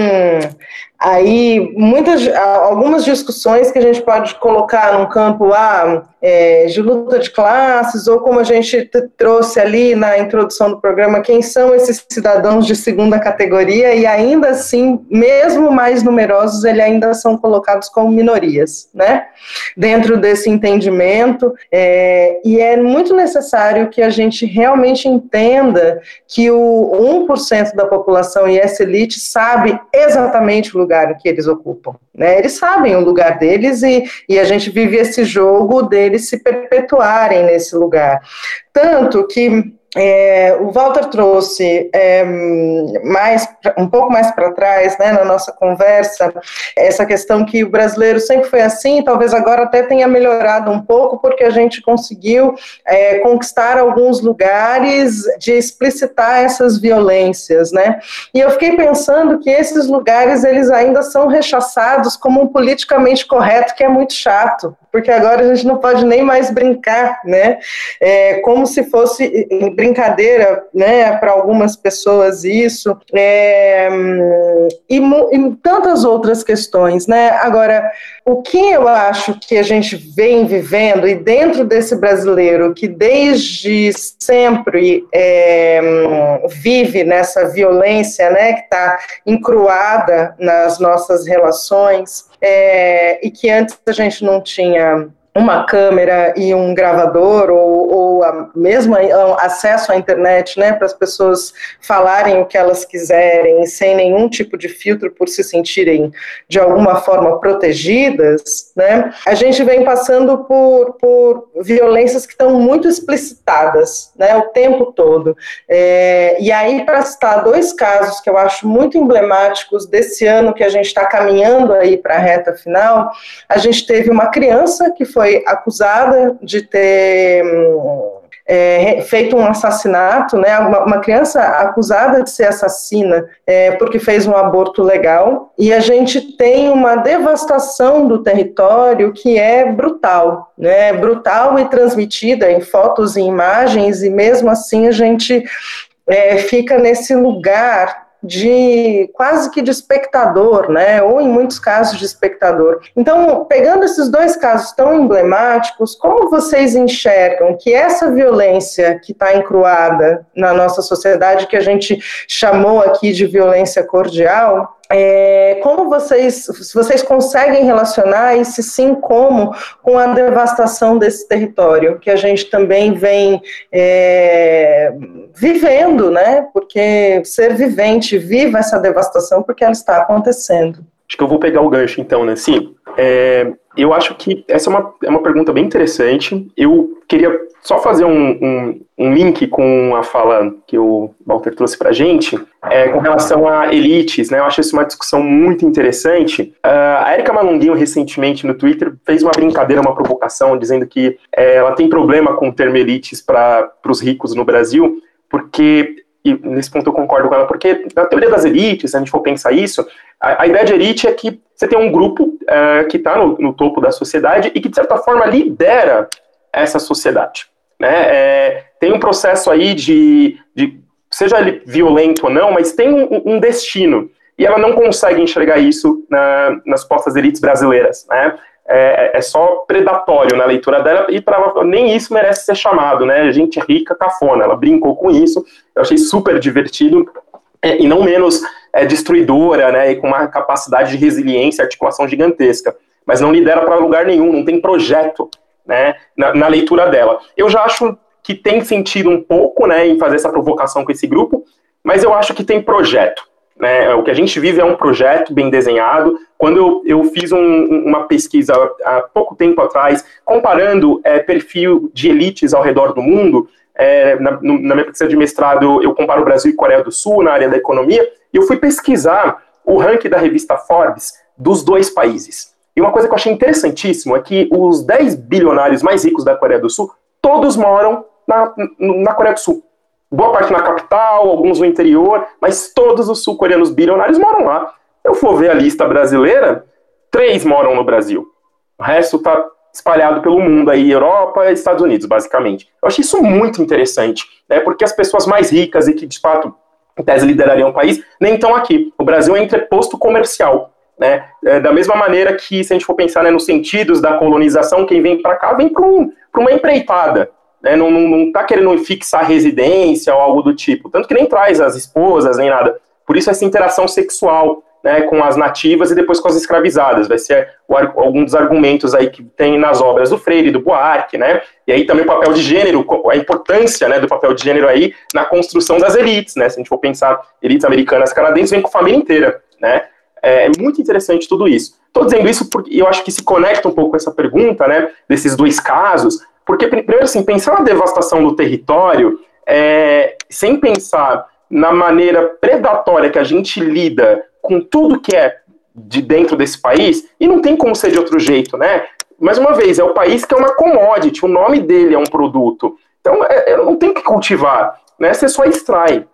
aí muitas algumas discussões que a gente pode colocar num campo ah, é, de luta de classes ou como a gente trouxe ali na introdução do programa quem são esses cidadãos de segunda categoria e ainda assim mesmo mais numerosos eles ainda são colocados como minorias né? Dentro desse entendimento é, e é muito necessário que a gente realmente entenda que o 1% da população e essa elite sabe exatamente o lugar que eles ocupam. Né? Eles sabem o lugar deles e, e a gente vive esse jogo deles se perpetuarem nesse lugar. Tanto que é, o Walter trouxe é, mais, um pouco mais para trás, né, na nossa conversa, essa questão que o brasileiro sempre foi assim, talvez agora até tenha melhorado um pouco, porque a gente conseguiu é, conquistar alguns lugares de explicitar essas violências, né? E eu fiquei pensando que esses lugares eles ainda são rechaçados como um politicamente correto que é muito chato, porque agora a gente não pode nem mais brincar, né? É, como se fosse brincadeira, né? Para algumas pessoas isso, é, e, e tantas outras questões, né? Agora, o que eu acho que a gente vem vivendo, e dentro desse brasileiro que desde sempre é, vive nessa violência né, que está encruada nas nossas relações, é, e que antes a gente não tinha uma câmera e um gravador ou, ou a, mesmo acesso à internet, né, para as pessoas falarem o que elas quiserem sem nenhum tipo de filtro por se sentirem de alguma forma protegidas, né, a gente vem passando por, por violências que estão muito explicitadas, né, o tempo todo. É, e aí, para citar dois casos que eu acho muito emblemáticos desse ano que a gente está caminhando aí para a reta final, a gente teve uma criança que foi foi acusada de ter é, feito um assassinato, né, uma, uma, criança acusada de ser assassina é, porque fez um aborto legal, e a gente tem uma devastação do território que é brutal, né, brutal e transmitida em fotos e imagens, e mesmo assim a gente é, fica nesse lugar de quase que de espectador, né? Ou em muitos casos de espectador. Então, pegando esses dois casos tão emblemáticos, como vocês enxergam que essa violência que está encruada na nossa sociedade, que a gente chamou aqui de violência cordial, é, como vocês, vocês conseguem relacionar, e se sim, como, com a devastação desse território, que a gente também vem é, vivendo, né? Porque ser vivente viva essa devastação porque ela está acontecendo. Acho que eu vou pegar o gancho então, né? Sim, é, eu acho que essa é uma, é uma pergunta bem interessante. Eu queria só fazer um, um, um link com a fala que o Walter trouxe para a gente, é, com relação a elites, né? Eu acho isso uma discussão muito interessante. Uh, a Erika Malunguinho, recentemente, no Twitter, fez uma brincadeira, uma provocação, dizendo que é, ela tem problema com o termo elites para os ricos no Brasil, porque e nesse ponto eu concordo com ela, porque na teoria das elites, se a gente for pensar isso, a, a ideia de elite é que você tem um grupo uh, que está no, no, topo da sociedade e que, de certa forma, lidera essa sociedade. Né? É, tem um processo aí de, de, seja ele violento ou não, mas tem um, um destino. E ela não consegue enxergar isso na, nas postas elites brasileiras. Né? É, é, só predatório na leitura dela e pra, nem isso merece ser chamado, né? Gente rica, cafona. Ela brincou com isso, eu achei super divertido é, e não menos é, destruidora, né? E com uma capacidade de resiliência articulação gigantesca. Mas não lidera para lugar nenhum, não tem projeto, né? Na, na, leitura dela. Eu já acho que tem sentido um pouco, né? Em fazer essa provocação com esse grupo, mas eu acho que tem projeto. Né? O que a gente vive é um projeto bem desenhado. Quando eu, eu fiz um, uma pesquisa há pouco tempo atrás, comparando é, perfil de elites ao redor do mundo, é, na, na, minha pesquisa de mestrado, eu comparo Brasil e Coreia do Sul na área da economia, e eu fui pesquisar o ranking da revista Forbes dos dois países. E uma coisa que eu achei interessantíssimo é que os 10 bilionários mais ricos da Coreia do Sul, todos moram na, na Coreia do Sul boa parte na capital, alguns no interior, mas todos os sul-coreanos bilionários moram lá. Eu for ver a lista brasileira, três moram no Brasil. O resto está espalhado pelo mundo aí, Europa e Estados Unidos, basicamente. Eu achei isso muito interessante, né, porque as pessoas mais ricas e que, de fato, em tese liderariam o país, nem estão aqui. O Brasil é entreposto comercial. Né? É, da mesma maneira que, se a gente for pensar né, nos sentidos da colonização, quem vem para cá vem para um, uma empreitada né, não, não, não tá querendo fixar residência ou algo do tipo, tanto que nem traz as esposas nem nada. Por isso essa interação sexual né, com as nativas e depois com as escravizadas, vai ser algum dos argumentos aí que tem nas obras do Freire do Buarque, né, e aí também o papel de gênero, a importância né, do papel de gênero aí na construção das elites, né, se a gente for pensar elites americanas, canadenses, vem com família inteira, né, é, é muito interessante tudo isso. Estou dizendo isso porque eu acho que se conecta um pouco com essa pergunta, né, desses dois casos, porque, primeiro, assim, pensar na devastação do território, é, sem pensar na maneira predatória que a gente lida com tudo que é de dentro desse país, e não tem como ser de outro jeito, né? Mais uma vez, é o país que é uma commodity, o nome dele é um produto. Então, é, é não tem que cultivar, né? Você só extrai.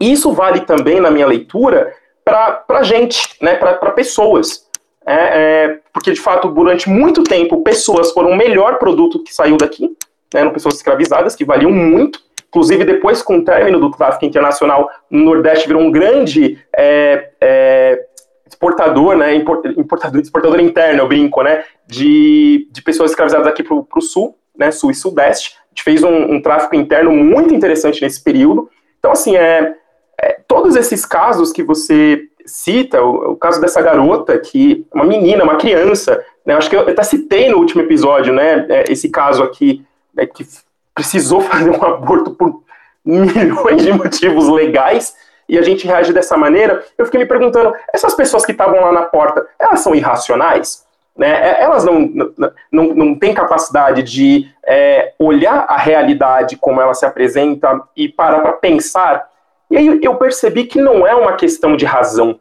Isso vale também, na minha leitura, para gente, né? para pessoas. É, é, porque, de fato, durante muito tempo, pessoas foram o melhor produto que saiu daqui, né, eram pessoas escravizadas, que valiam muito. Inclusive, depois, com o término do tráfico internacional, no Nordeste virou um grande é, é, exportador, né, importador, exportador interno, eu brinco, né, de, de pessoas escravizadas aqui para o Sul, né, Sul e Sudeste. A gente fez um, um, tráfico interno muito interessante nesse período. Então, assim, é, é todos esses casos que você cita o, o, caso dessa garota, que uma menina, uma criança, né, acho que eu até citei no último episódio, né, é, esse caso aqui, né, que precisou fazer um aborto por milhões de motivos legais, e a gente reage dessa maneira, eu fiquei me perguntando, essas pessoas que estavam lá na porta, elas são irracionais? Né? É, elas não, não, não têm capacidade de é, olhar a realidade como ela se apresenta e parar para pensar e aí eu percebi que não é uma questão de razão.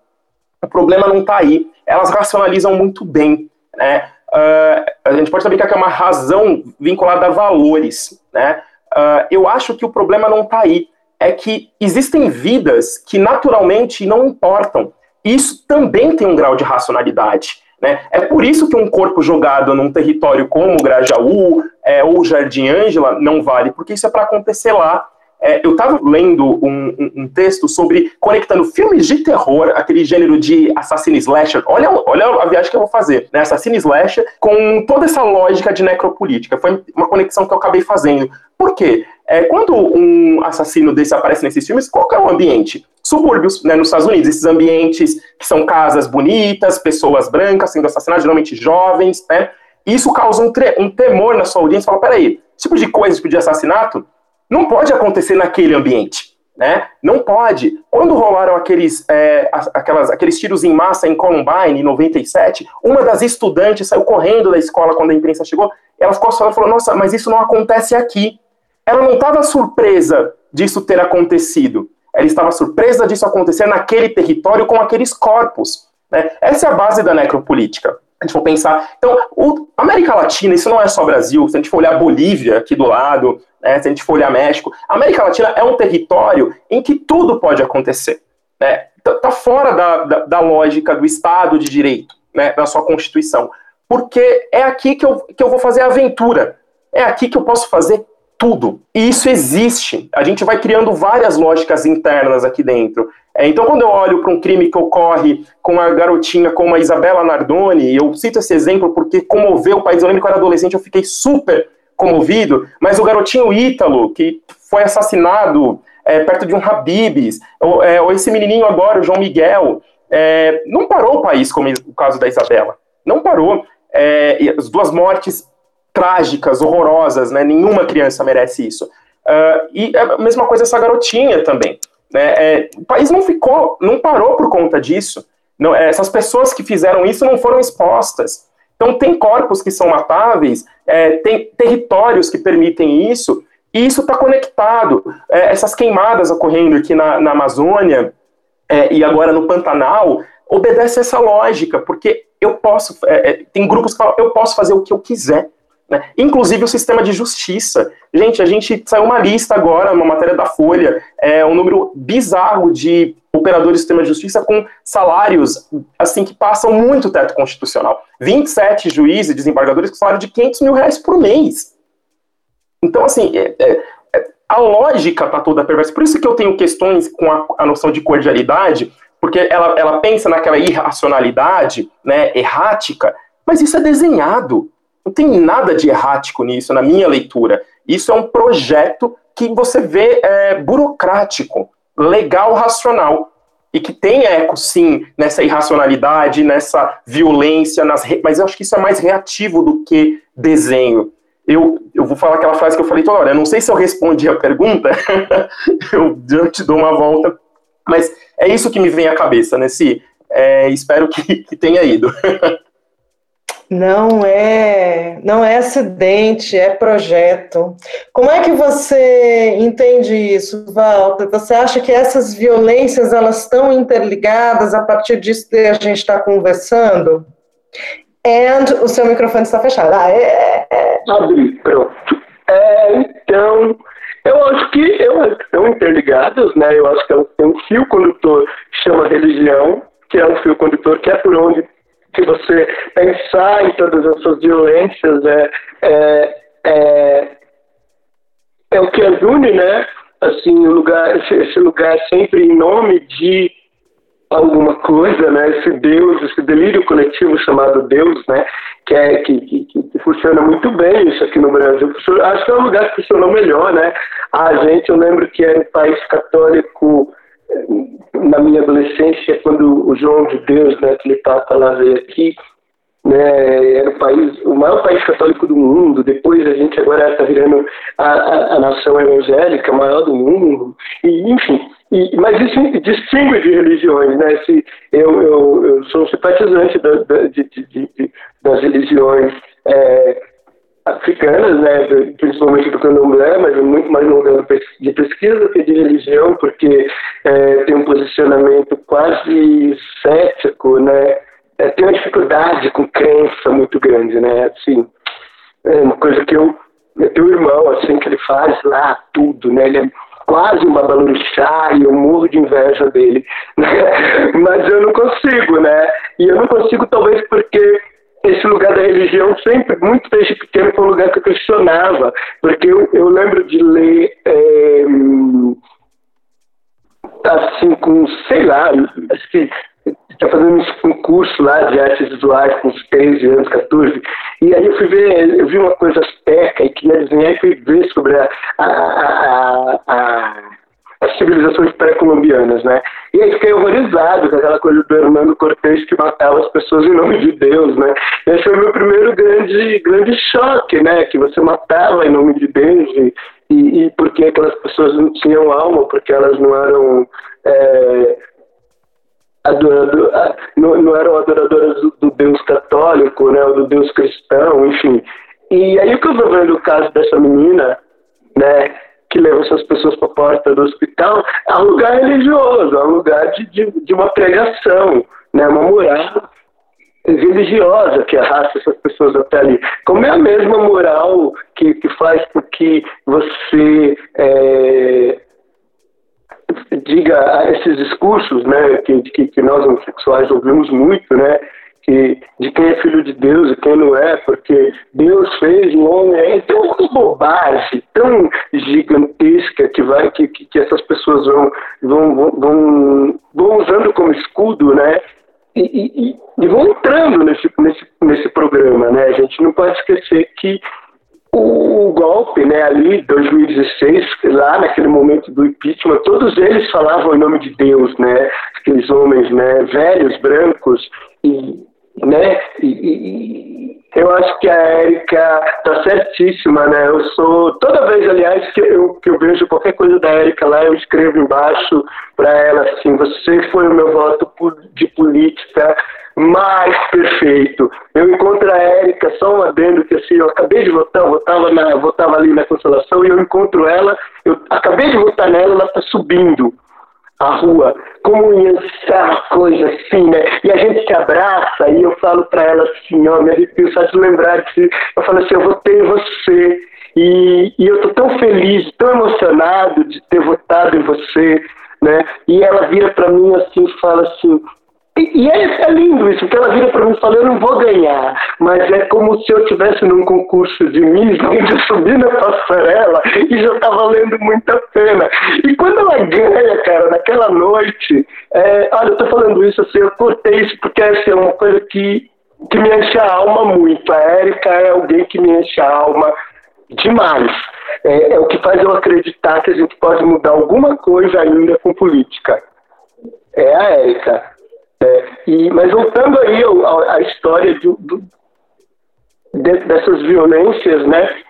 O problema não está aí. Elas racionalizam muito bem. Né? Uh, a gente pode saber que é uma razão vinculada a valores. Né? Uh, eu acho que o problema não está aí. É que existem vidas que naturalmente não importam. Isso também tem um grau de racionalidade. Né? É por isso que um corpo jogado num território como Grajaú é, ou Jardim Ângela não vale, porque isso é para acontecer lá. É, eu estava lendo um, um, um, texto sobre conectando filmes de terror, aquele gênero de assassino slasher. Olha, olha a viagem que eu vou fazer, né? Assassino slasher com toda essa lógica de necropolítica. Foi uma conexão que eu acabei fazendo. Por quê? É, quando um assassino desse aparece nesses filmes, qual é o ambiente? Subúrbios, né, nos Estados Unidos, esses ambientes que são casas bonitas, pessoas brancas sendo assassinadas, geralmente jovens, né? Isso causa um, um temor na sua audiência, fala, peraí, esse tipo de coisa, esse tipo de assassinato, não pode acontecer naquele ambiente. Né? Não pode. Quando rolaram aqueles, é, aquelas, aqueles tiros em massa em Columbine, em 97, uma das estudantes saiu correndo da escola quando a imprensa chegou. Ela ficou só e falou: Nossa, mas isso não acontece aqui. Ela não estava surpresa disso ter acontecido. Ela estava surpresa disso acontecer naquele território com aqueles corpos. Né? Essa é a base da necropolítica a gente for pensar. Então, o, América Latina, isso não é só Brasil. Se a gente for olhar Bolívia aqui do lado, né, se a gente for olhar México, a América Latina é um território em que tudo pode acontecer. Né? Tá, tá fora da, da, da, lógica do Estado de Direito, né, da sua Constituição. Porque é aqui que eu, que eu vou fazer a aventura. É aqui que eu posso fazer tudo. E isso existe. A gente vai criando várias lógicas internas aqui dentro. É, então, quando eu olho para um crime que ocorre com uma garotinha como a Isabela Nardoni, eu cito esse exemplo porque comoveu o país. Eu lembro que eu era adolescente, eu fiquei super comovido, mas o garotinho Ítalo, que foi assassinado é, perto de um Habibs, ou, é, ou, esse menininho agora, o João Miguel, é, não parou o país como o caso da Isabela. Não parou. É, as duas mortes trágicas, horrorosas, né? Nenhuma criança merece isso. Uh, e a mesma coisa essa garotinha também. Né? É, o país não ficou, não parou por conta disso. Não, é, essas pessoas que fizeram isso não foram expostas. Então, tem corpos que são matáveis, é, tem territórios que permitem isso, e isso está conectado. É, essas queimadas ocorrendo aqui na, na Amazônia é, e agora no Pantanal obedece essa lógica, porque eu posso. É, tem grupos que falam, eu posso fazer o que eu quiser. Né? Inclusive o sistema de justiça. Gente, a gente saiu uma lista agora, uma matéria da Folha, é um número bizarro de operadores do sistema de justiça com salários assim que passam muito o teto constitucional. 27 juízes e desembargadores com salário de 500 mil reais por mês. Então, assim, é, é, é a lógica está toda perversa. Por isso que eu tenho questões com a, a noção de cordialidade, porque ela, ela pensa naquela irracionalidade né, errática, mas isso é desenhado. Não tem nada de errático nisso, na minha leitura. Isso é um projeto que você vê é, burocrático, legal, racional. E que tem eco, sim, nessa irracionalidade, nessa violência, nas re... mas eu acho que isso é mais reativo do que desenho. Eu, eu vou falar aquela frase que eu falei toda hora. Eu não sei se eu respondi a pergunta, eu, eu te dou uma volta, mas é isso que me vem à cabeça, nesse. É, espero que, que tenha ido. Não é, não é acidente, é projeto. Como é que você entende isso, Walter? Você acha que essas violências elas estão interligadas a partir disso que a gente está conversando? And o seu microfone está fechado. Ah, é, é. Abri, pronto. É, então, eu acho que eu, estão interligadas, né? Eu acho que elas têm um fio condutor que chama religião, que é um fio condutor que é por onde que você pensar em todas essas violências é, é, é, é o que as une, né? Assim, o lugar, esse, esse lugar sempre em nome de alguma coisa, né? Esse Deus, esse delírio coletivo chamado Deus, né? Que, é, que, que, que funciona muito bem isso aqui no Brasil. Acho que é um lugar que funcionou melhor, né? A gente, eu lembro que era um país católico na minha adolescência, quando o João de Deus, né, aquele Papa lá veio aqui, né, era o país, o maior país católico do mundo. Depois a gente agora está virando a, a, a, nação evangélica maior do mundo. E, enfim, e, mas isso distingue de religiões, né? Se eu, eu, eu sou simpatizante da, da, de, de, de, das religiões é, africanas, né, principalmente do candomblé, mas é muito mais no lugar de pesquisa que de religião, porque é, tem um posicionamento quase cético, né, é, tem uma dificuldade com crença muito grande, né, assim, é uma coisa que eu, eu tenho um irmão, assim, que ele faz lá tudo, né, ele é quase uma balurixá e eu morro de inveja dele, né? mas eu não consigo, né, e eu não consigo talvez porque esse lugar da religião sempre, muito desde pequeno, foi um lugar que eu questionava, porque eu, eu lembro de ler, é, assim, com, sei lá, acho que está fazendo um curso lá de artes visuais com uns 13 anos, 14, E aí eu fui ver, eu vi uma coisa azteca e queria desenhar e fui ver sobre a, a, a, a as civilizações pré-colombianas, né? E aí fiquei horrorizado com aquela coisa do Hernando Cortés que matava as pessoas em nome de Deus, né? Esse foi o meu primeiro grande, grande choque, né? Que você matava em nome de Deus e, e, e porque aquelas pessoas não tinham alma, porque elas não eram... É, adorado, não, não, eram adoradoras do, do, Deus católico, né, ou do Deus cristão, enfim. E aí que eu estou vendo o caso dessa menina, né, que leva essas pessoas para a porta do hospital, é um lugar religioso, é um lugar de, de, de uma pregação, né, uma moral religiosa que arrasta essas pessoas até ali. Como é a mesma moral que, que faz com que você é, diga esses discursos, né, que, que, que nós homossexuais ouvimos muito, né, que, de quem é filho de Deus e quem não é, porque Deus fez o homem. É uma bobagem tão gigantesca que vai que, que, que essas pessoas vão, vão, vão, vão usando como escudo, né? E, e, e, vão entrando nesse, nesse, nesse programa, né? A gente não pode esquecer que o golpe, né, ali, 2016, lá naquele momento do impeachment, todos eles falavam em nome de Deus, né, aqueles homens, né, velhos, brancos, e né? E, e, eu acho que a Érica tá certíssima, né? Eu sou toda vez, aliás, que eu, que eu vejo qualquer coisa da Érica lá, eu escrevo embaixo para ela assim: você foi o meu voto de política mais perfeito. Eu encontro a Érica, só um adendo que assim, eu acabei de votar, votava, na, votava ali na Consolação e eu encontro ela, eu acabei de votar nela, ela está subindo a rua, como ser uma coisa assim, né? E a gente se abraça e eu falo para ela assim, ó, me arrepio só de lembrar que eu falo assim, eu votei em você e, e eu tô tão feliz, tão emocionado de ter votado em você, né? E ela vira para mim assim e fala assim, e, é, é, lindo isso, porque ela vira para mim e fala, eu não vou ganhar, mas é como se eu estivesse num concurso de Miss, onde eu subi na passarela e já tá valendo muito a pena. E quando ela ganha, cara, naquela noite, é, olha, eu tô falando isso assim, eu cortei isso porque assim, é uma coisa que, que me enche a alma muito. A Érica é alguém que me enche a alma demais. É, é o que faz eu acreditar que a gente pode mudar alguma coisa ainda com política. É a Érica. É, e, mas voltando aí à, história do, do, de, dessas violências né,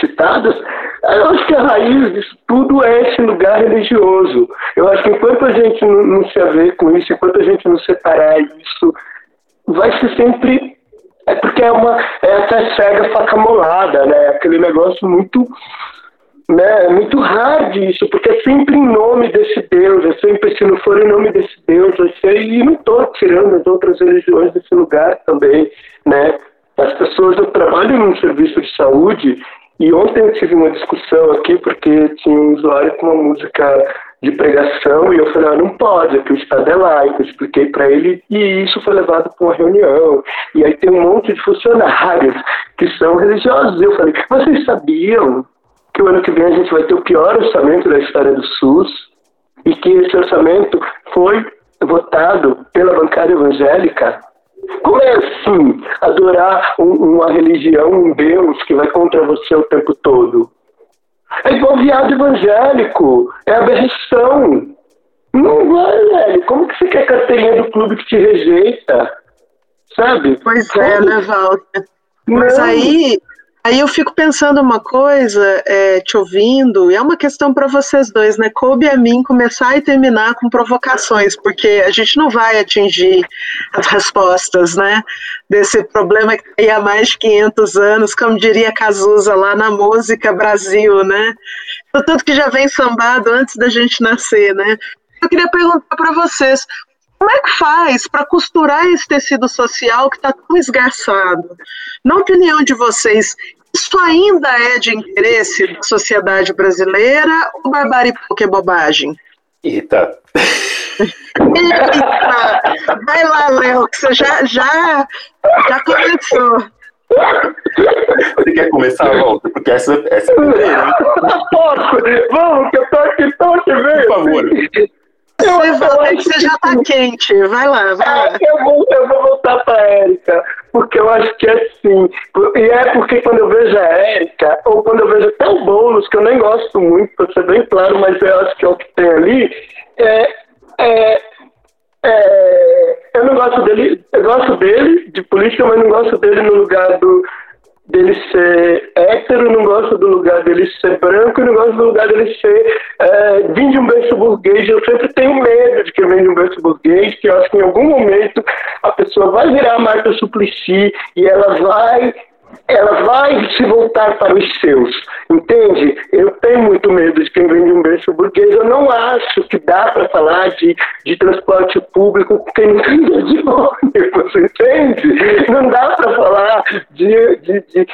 citadas, eu acho que a raiz disso tudo é esse lugar religioso. Eu acho que enquanto a gente não, não se haver com isso, enquanto a gente não separar isso, vai ser sempre é porque é uma é essa cega faca molada, né? Aquele negócio muito né, é muito hard isso, porque é sempre em nome desse Deus, é sempre, se não for em nome desse Deus, ser, e não estou tirando as outras religiões desse lugar também, né? As pessoas, eu trabalho num serviço de saúde, e ontem eu tive uma discussão aqui, porque tinha um usuário com uma música de pregação, e eu falei, ah, não pode, aqui o Estado é laico, eu expliquei para ele, e isso foi levado para uma reunião, e aí tem um monte de funcionários que são religiosos, eu falei, vocês sabiam que o ano que vem a gente vai ter o pior orçamento da história do SUS e que esse orçamento foi votado pela bancada evangélica. Como é assim adorar um, uma religião, um Deus que vai contra você o tempo todo? É igual viado evangélico, é aberração. Não vai, velho. Como que você quer carteirinha do clube que te rejeita? Sabe? Pois é, né, Walter? Mas Não. aí Aí eu fico pensando uma coisa, é, te ouvindo, e é uma questão para vocês dois, né? Coube a mim começar e terminar com provocações, porque a gente não vai atingir as respostas, né? Desse problema que tem há mais de 500 anos, como diria Cazuza lá na música Brasil, né? Tanto que já vem sambado antes da gente nascer, né? Eu queria perguntar para vocês, como é que faz para costurar esse tecido social que está tão esgarçado? Na opinião de vocês, isso ainda é de interesse da sociedade brasileira ou barbárie porque é bobagem? Eita. Eita! Vai lá, Léo, que você já, já, já começou. Você quer começar, Walter? Porque essa, essa é a primeira. Posso? Vamos, que eu tô aqui, tô aqui, Por favor. Você, você já tá quente. Vai lá, vai lá. Eu, vou, eu vou voltar pra Érica, porque eu acho que é assim. E é porque quando eu vejo a Érica, ou quando eu vejo até o Boulos, que eu nem gosto muito, pra ser bem claro, mas eu acho que é o que tem ali, é, é, é, eu não gosto dele, eu gosto dele de política, mas não gosto dele no lugar do, dele ser hétero, não gosto do lugar dele ser branco, e não gosto do lugar dele ser é, vim de um berço burguês. Eu sempre tenho medo de que vem de um berço burguês, que eu acho que em algum momento a pessoa vai virar a Marta Suplicy e ela vai ela vai se voltar para os seus, entende? Eu tenho muito medo de quem vem de um berço burguês. Eu não acho que dá para falar de, de transporte público com quem não tem de ônibus, entende? Não dá para falar de, de, de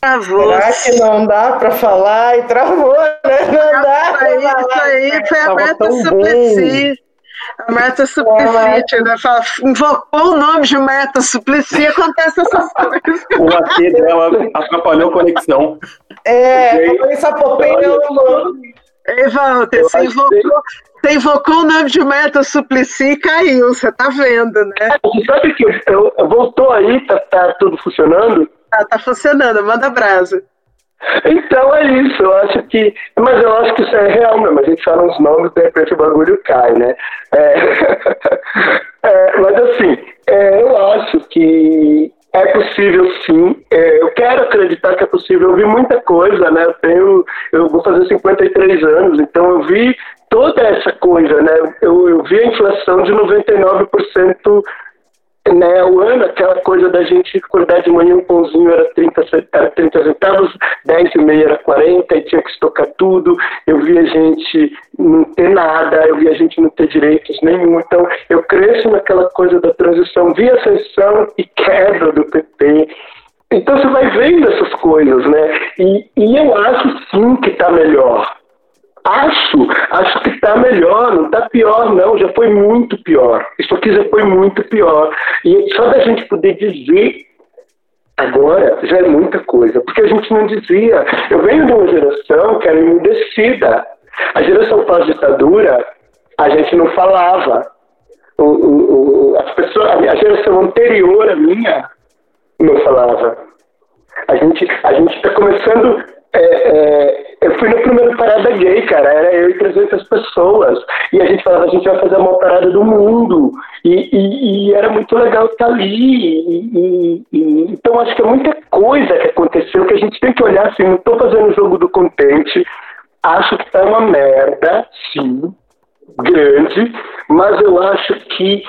Travou. Será que não dá para falar? E travou, né? Não dá pra falar. Isso aí foi a Marta Suplicy. A Marta Suplicy, né? Fala, invocou o nome de Marta Suplicy, acontece essas coisas. O AT dela atrapalhou a conexão. É, essa popinha Ei, Walter, você invocou, você invocou o nome de Marta Suplicy e caiu, você tá vendo, né? Você sabe que eu, eu, voltou aí, tá, tá tudo funcionando? Tá, tá funcionando, manda brasa. Então é isso, eu acho que. Mas eu acho que isso é real mesmo. A gente fala uns nomes, de repente o bagulho cai, né? É, é, mas assim, é, eu acho que é possível sim. É, eu quero acreditar que é possível. Eu vi muita coisa, né? Eu tenho. Eu vou fazer 53 anos, então eu vi toda essa coisa, né? Eu, eu vi a inflação de 99% né, o ano, aquela coisa da gente acordar de manhã, um pãozinho era 30, era 30 centavos, 10 e meia era 40, e tinha que estocar tudo. Eu via gente não ter nada, eu via gente não ter direitos nenhum. Então, eu cresço naquela coisa da transição, via ascensão e queda do PT. Então, você vai vendo essas coisas, né? E, e eu acho sim que está melhor. Acho, acho que está melhor, não está pior, não, já foi muito pior. Isso aqui já foi muito pior. E só da gente poder dizer agora já é muita coisa, porque a gente não dizia. Eu venho de uma geração que era emudecida. A geração pós-ditadura, a gente não falava. O, o, o, as pessoas, a geração anterior à minha não falava. A gente a está começando é, é, eu fui na primeira parada gay, cara. Era eu e 300 pessoas. E a gente falava, a gente vai fazer uma parada do mundo. E, e, e era muito legal estar ali. E, então acho que é muita coisa que aconteceu que a gente tem que olhar assim. Não estou fazendo o jogo do contente. Acho que tá uma merda, sim, grande. Mas eu acho que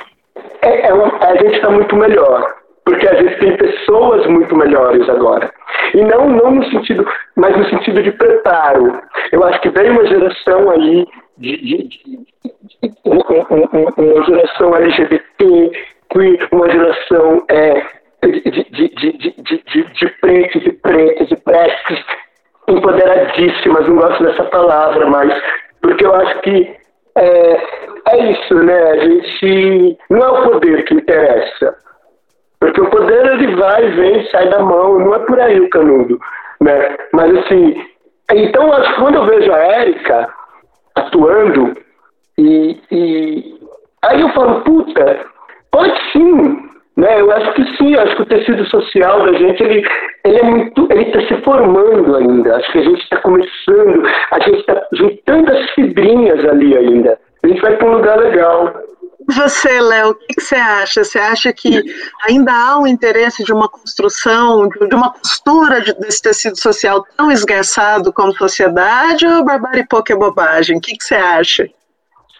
é, é uma, a gente está muito melhor porque a gente tem pessoas muito melhores agora. E não, não no sentido, mas no sentido de preparo. Eu acho que vem uma geração aí de, de, de, de uma geração LGBT, uma geração é, de, de, de, de, de, pretos e pretas e pretas empoderadíssimas, não gosto dessa palavra, mas porque eu acho que é, é isso, né? A gente não é o poder que interessa. Porque o poder ele vai, vem, sai da mão, não é por aí o canudo, né? Mas assim, então acho que quando eu vejo a Érica atuando e, e aí eu falo, puta, pode sim, né? Eu acho que sim, acho que o tecido social da gente ele, ele é muito, ele está se formando ainda. Acho que a gente está começando, a gente está juntando as fibrinhas ali ainda. A gente vai para um lugar legal. Você, Léo, o que, que, você acha? Você acha que ainda há um interesse de uma construção, de uma costura desse tecido social tão esgarçado como sociedade ou barbárie é bobagem? O que, que você acha?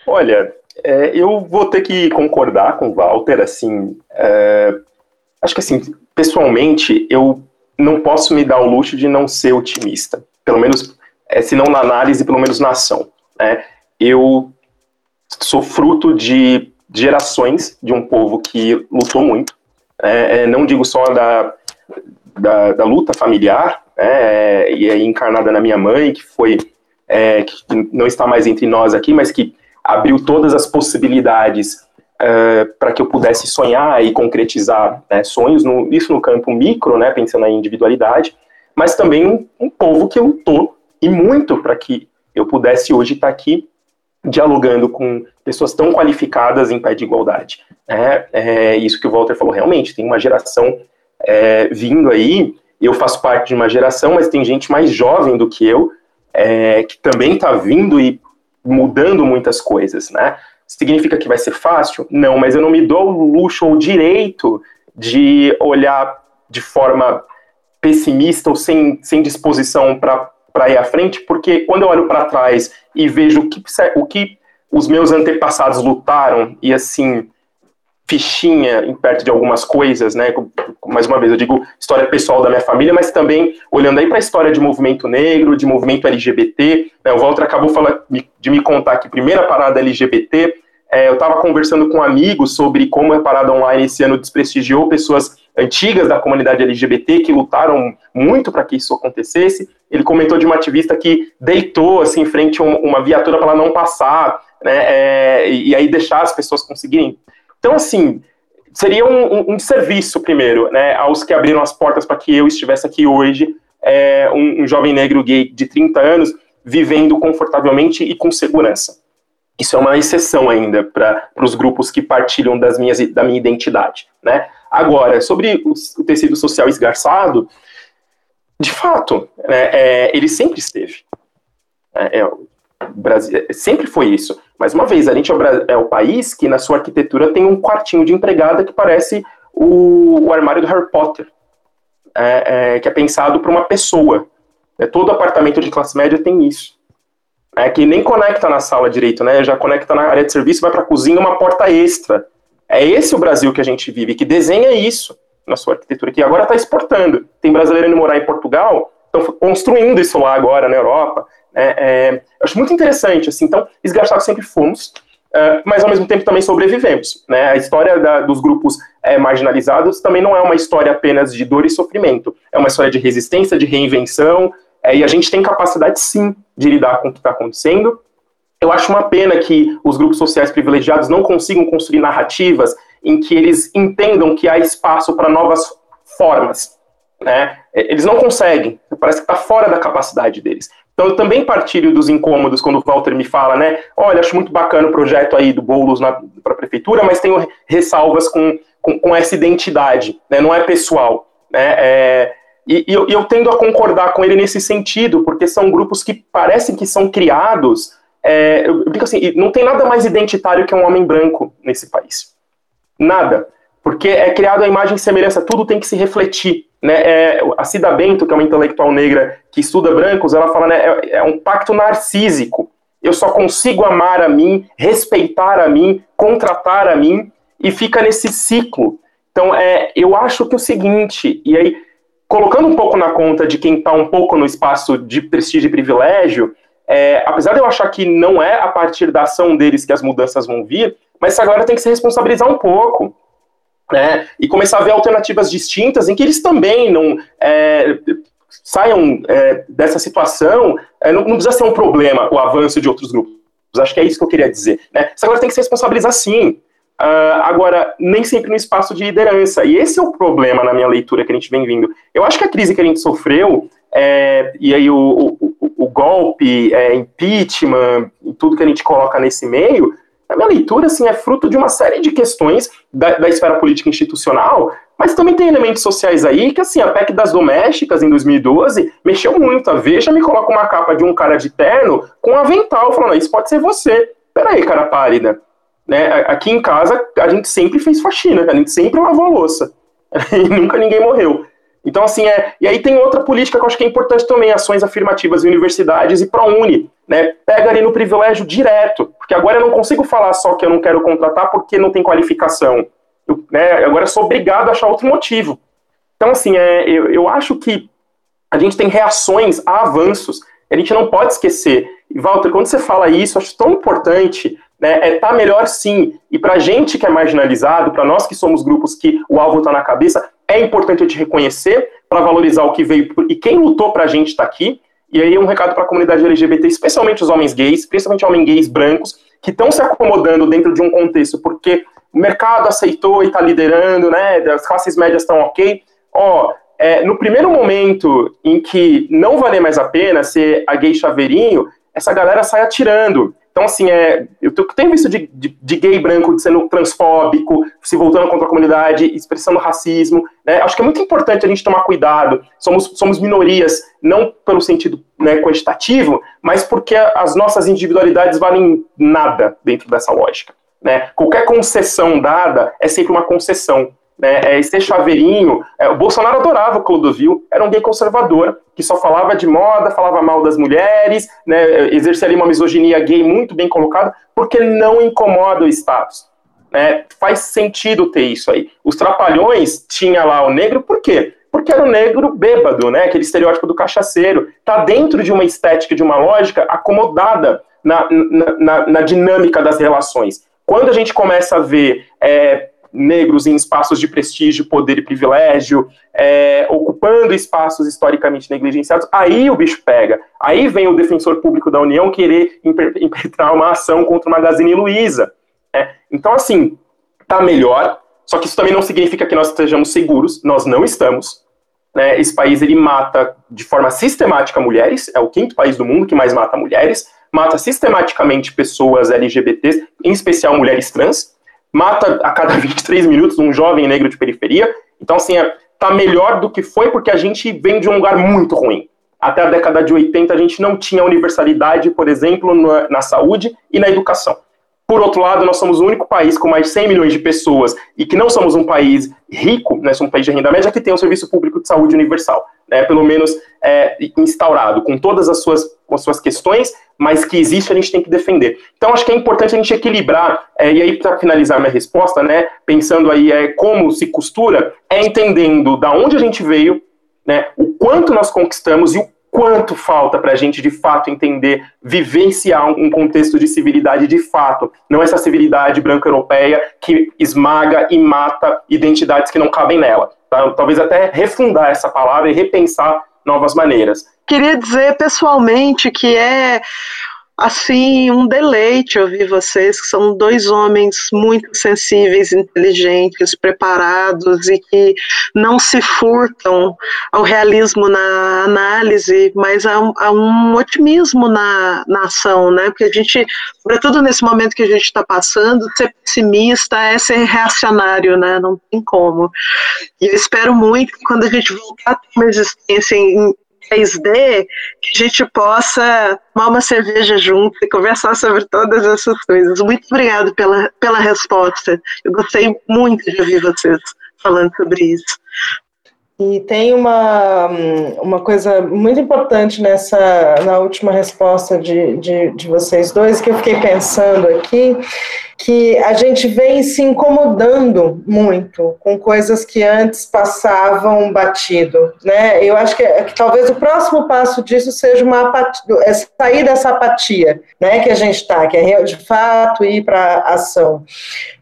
Olha, é, eu vou ter que concordar com o Walter, assim, é, acho que assim, pessoalmente, eu não posso me dar o luxo de não ser otimista, pelo menos, é, se não na análise, pelo menos na ação, né? Eu sou fruto de gerações de um povo que lutou muito. É, é, não digo só da, da, da luta familiar, né, e é encarnada na minha mãe, que foi é, que não está mais entre nós aqui, mas que abriu todas as possibilidades é, para que eu pudesse sonhar e concretizar né, sonhos, no, isso no campo micro, né, pensando na individualidade, mas também um, um povo que lutou e muito para que eu pudesse hoje estar aqui dialogando com pessoas tão qualificadas em pé de igualdade. É, é isso que o Walter falou, realmente, tem uma geração é, vindo aí, eu faço parte de uma geração, mas tem gente mais jovem do que eu, é, que também está vindo e mudando muitas coisas, né? Significa que vai ser fácil? Não, mas eu não me dou o luxo ou o direito de olhar de forma pessimista ou sem, sem disposição para ir à frente, porque quando eu olho para trás e vejo o que, o que os meus antepassados lutaram e assim fichinha em perto de algumas coisas, né? Mais uma vez, eu digo história pessoal da minha família, mas também olhando aí para a história de movimento negro, de movimento LGBT. Né, o Walter acabou de me contar que primeira parada LGBT, é, eu estava conversando com um amigos sobre como a parada online esse ano desprestigiou pessoas antigas da comunidade LGBT que lutaram muito para que isso acontecesse. Ele comentou de uma ativista que deitou assim em frente a uma viatura para ela não passar, né? É, e aí deixar as pessoas conseguirem então, assim, seria um, um, serviço, primeiro, né, aos que abriram as portas para que eu estivesse aqui hoje, é, um, um jovem negro gay de 30 anos, vivendo confortavelmente e com segurança. Isso é uma exceção ainda para os grupos que partilham das minhas, da minha identidade. Né? Agora, sobre o, tecido social esgarçado, de fato, né, é, ele sempre esteve. É, é, Brasil, sempre foi isso. Mais uma vez, a gente é o, é o, país que na sua arquitetura tem um quartinho de empregada que parece o, o armário do Harry Potter, é, é, que é pensado para uma pessoa. É, todo apartamento de classe média tem isso. É, que nem conecta na sala direito, né? Já conecta na área de serviço, vai para a cozinha, uma porta extra. É esse o Brasil que a gente vive, que desenha isso na sua arquitetura, que agora está exportando. Tem brasileiro indo morar em Portugal, estão construindo isso lá agora na Europa. É, é, acho muito interessante, assim, então, esgarçados sempre fomos, uh, mas ao mesmo tempo também sobrevivemos, né, a história da, dos grupos é, marginalizados também não é uma história apenas de dor e sofrimento, é uma história de resistência, de reinvenção, é, e a gente tem capacidade, sim, de lidar com o que está acontecendo, eu acho uma pena que os grupos sociais privilegiados não consigam construir narrativas em que eles entendam que há espaço para novas formas, né? Eles não conseguem, parece que está fora da capacidade deles. Então, eu também partilho dos incômodos quando o Walter me fala, né? Olha, acho muito bacana o projeto aí do Boulos para a prefeitura, mas tenho ressalvas com, com, com, essa identidade, né? Não é pessoal, né? É, e, e eu, eu, tendo a concordar com ele nesse sentido, porque são grupos que parecem que são criados. É, eu, eu digo assim, não tem nada mais identitário que um homem branco nesse país. Nada. Porque é criado a imagem e semelhança, tudo tem que se refletir. Né, é, a Cida Bento, que é uma intelectual negra que estuda brancos, ela fala, né, é, é um pacto narcísico. Eu só consigo amar a mim, respeitar a mim, contratar a mim, e fica nesse ciclo. Então, é, eu acho que é o seguinte, e aí, colocando um pouco na conta de quem está um pouco no espaço de prestígio e privilégio, é, apesar de eu achar que não é a partir da ação deles que as mudanças vão vir, mas essa galera tem que se responsabilizar um pouco né, e começar a ver alternativas distintas em que eles também não é, saiam é, dessa situação, é, não, não, precisa ser um problema o avanço de outros grupos. Acho que é isso que eu queria dizer. Né? Essa tem que se responsabilizar sim. Uh, agora, nem sempre no espaço de liderança. E esse é o problema na minha leitura que a gente vem vindo. Eu acho que a crise que a gente sofreu, é, e aí o, o, o golpe, é, impeachment, tudo que a gente coloca nesse meio, a minha leitura assim, é fruto de uma série de questões da, da esfera política institucional, mas também tem elementos sociais aí que, assim, a PEC das domésticas em 2012 mexeu muito. A Veja me coloca uma capa de um cara de terno com um avental, falando, isso pode ser você. Peraí, cara pálida. Né? Aqui em casa, a gente sempre fez faxina, a gente sempre lavou a louça. e nunca ninguém morreu. Então, assim, é. E aí tem outra política que eu acho que é importante também, ações afirmativas em universidades e ProUni, né? Pega ali no privilégio direto, porque agora eu não consigo falar só que eu não quero contratar porque não tem qualificação. Eu, né, agora eu sou obrigado a achar outro motivo. Então, assim, é, eu, eu acho que a gente tem reações a avanços, a gente não pode esquecer. E, Walter, quando você fala isso, acho tão importante né, é tá melhor sim. E para gente que é marginalizado, para nós que somos grupos que o alvo está na cabeça, é importante a gente reconhecer para valorizar o que veio e quem lutou para a gente tá aqui. E aí um recado para a comunidade LGBT, especialmente os homens gays, principalmente homens gays brancos, que estão se acomodando dentro de um contexto, porque o mercado aceitou e está liderando, né? As classes médias estão ok. Ó, é, no primeiro momento em que não valer mais a pena ser a gay chaveirinho, essa galera sai atirando. Então, assim, é, eu tenho visto de, de, de, gay branco sendo transfóbico, se voltando contra a comunidade, expressando racismo. Né? Acho que é muito importante a gente tomar cuidado. Somos, somos minorias, não pelo sentido né, quantitativo, mas porque as nossas individualidades valem nada dentro dessa lógica. Né? Qualquer concessão dada é sempre uma concessão. Né? É, chaveirinho. É, o Bolsonaro adorava o Clodovil, era um gay conservador, que só falava de moda, falava mal das mulheres, né, exercia ali uma misoginia gay muito bem colocada, porque não incomoda o status. Né? Faz sentido ter isso aí. Os Trapalhões tinha lá o negro, por quê? Porque era o negro bêbado, né? aquele estereótipo do cachaceiro. Está dentro de uma estética, de uma lógica acomodada na, na, na, na dinâmica das relações. Quando a gente começa a ver é, negros em espaços de prestígio, poder e privilégio, é, ocupando espaços historicamente negligenciados, aí o bicho pega. Aí vem o defensor público da União querer impetrar uma ação contra o Magazine Luiza. Né? Então, assim, tá melhor, só que isso também não significa que nós estejamos seguros, nós não estamos. Né? Esse país, ele mata de forma sistemática mulheres, é o quinto país do mundo que mais mata mulheres, mata sistematicamente pessoas LGBTs, em especial mulheres trans, mata a cada 23 minutos um jovem negro de periferia. Então, assim, é, tá melhor do que foi porque a gente vem de um lugar muito ruim. Até a década de 80 a gente não tinha universalidade, por exemplo, na, na saúde e na educação. Por outro lado, nós somos o único país com mais de 100 milhões de pessoas e que não somos um país rico, né, somos um país de renda média que tem um serviço público de saúde universal, né, pelo menos é, instaurado, com todas as suas, as suas questões, mas que existe a gente tem que defender. Então acho que é importante a gente equilibrar, é, e aí para finalizar minha resposta, né, pensando aí é, como se costura, é entendendo da onde a gente veio, né, o quanto nós conquistamos e o quanto falta para a gente de fato entender, vivenciar um contexto de civilidade de fato, não essa civilidade branco-europeia que esmaga e mata identidades que não cabem nela. Tá? Talvez até refundar essa palavra e repensar novas maneiras. Queria dizer pessoalmente que é assim, um deleite ouvir vocês, que são dois homens muito sensíveis, inteligentes, preparados e que não se furtam ao realismo na análise, mas a, a um otimismo na, na ação, né? Porque a gente, sobretudo nesse momento que a gente está passando, ser pessimista é ser reacionário, né? Não tem como. E eu espero muito que quando a gente voltar a ter uma existência em, 3D, que a gente possa tomar uma cerveja junto e conversar sobre todas essas coisas. Muito obrigada pela, pela resposta. Eu gostei muito de ouvir vocês falando sobre isso. E tem uma, uma coisa muito importante nessa na última resposta de, de, de, vocês dois que eu fiquei pensando aqui, que a gente vem se incomodando muito com coisas que antes passavam batido, né? Eu acho que, que talvez o próximo passo disso seja uma apatia, é sair dessa apatia, né? Que a gente está, que é de fato ir para ação,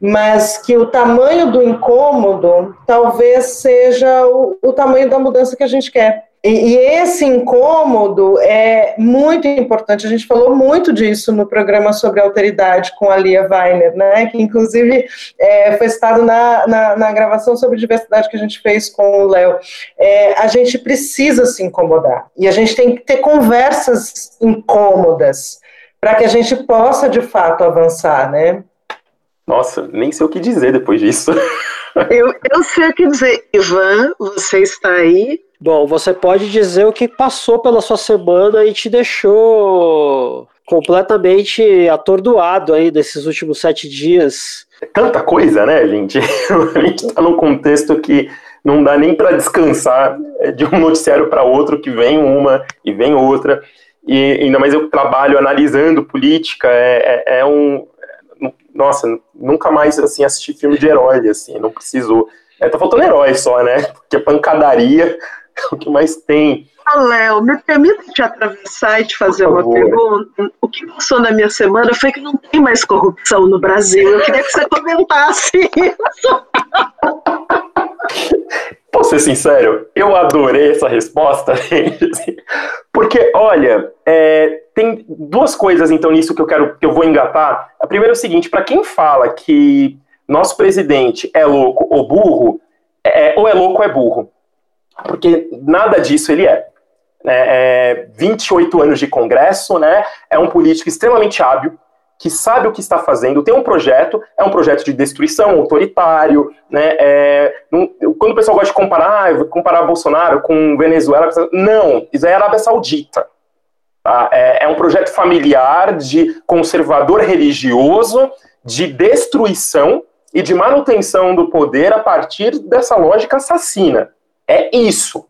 mas que o tamanho do incômodo talvez seja o o tamanho da mudança que a gente quer. E, e, esse incômodo é muito importante. A gente falou muito disso no programa sobre alteridade com a Lia Weiner, né? Que inclusive é, foi citado na, na, na, gravação sobre diversidade que a gente fez com o Léo. É, a gente precisa se incomodar e a gente tem que ter conversas incômodas para que a gente possa de fato avançar, né? Nossa, nem sei o que dizer depois disso. Eu, eu sei o que dizer. Ivan, você está aí? Bom, você pode dizer o que passou pela sua semana e te deixou completamente atordoado aí nesses últimos sete dias. É tanta coisa, né, gente? A gente está num contexto que não dá nem para descansar de um noticiário para outro, que vem uma e vem outra. E ainda mais eu trabalho analisando política, é, é, é um, nossa, nunca mais assim assisti filme de herói, assim, não precisou. É, tá faltando herói só, né? Porque pancadaria é o que mais tem. Ah, Léo, me permita te atravessar e te fazer uma pergunta. O que passou na minha semana foi que não tem mais corrupção no Brasil. Eu queria que você comentasse isso. Posso ser sincero? Eu adorei essa resposta, porque, olha, é, tem duas coisas então nisso que eu quero que eu vou engatar. A primeira é o seguinte: para quem fala que nosso presidente é louco ou burro, é, ou é louco ou é burro, porque nada disso ele é. É, é 28 anos de Congresso, né? É um político extremamente hábil, que sabe o que está fazendo, tem um projeto, é um projeto de destruição, autoritário, né? É, não, quando o pessoal gosta de comparar, ah, comparar Bolsonaro com Venezuela, não, isso é Arábia Saudita. Tá? É, é um projeto familiar de conservador religioso, de destruição e de manutenção do poder a partir dessa lógica assassina. É isso.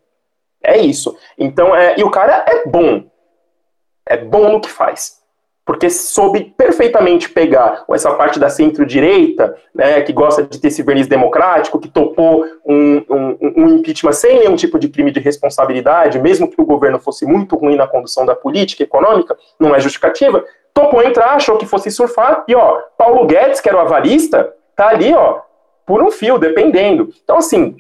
É isso. Então, é, e o cara é bom. É bom no que faz porque soube perfeitamente pegar essa parte da centro-direita, né, que gosta de ter esse verniz democrático, que topou um, um, um, impeachment sem nenhum tipo de crime de responsabilidade, mesmo que o governo fosse muito ruim na condução da política econômica, não é justificativa, topou entrar, achou que fosse surfar, e ó, Paulo Guedes, que era o avarista, tá ali, ó, por um fio, dependendo. Então, assim,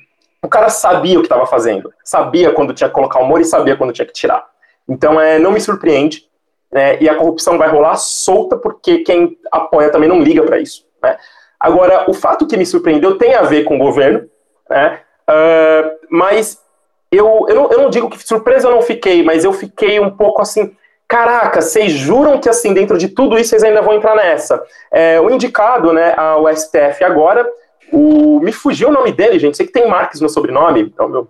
o cara sabia o que estava fazendo, sabia quando tinha que colocar humor e sabia quando tinha que tirar. Então, é, não me surpreende, né, e a corrupção vai rolar solta porque quem apoia também não liga para isso. Né. Agora, o fato que me surpreendeu tem a ver com o governo, né, uh, mas eu, eu não, eu, não, digo que surpresa eu não fiquei, mas eu fiquei um pouco assim, caraca, vocês juram que assim, dentro de tudo isso, vocês ainda vão entrar nessa. É, o indicado né, ao STF agora, o, me fugiu o nome dele, gente, sei que tem Marques no sobrenome, é o meu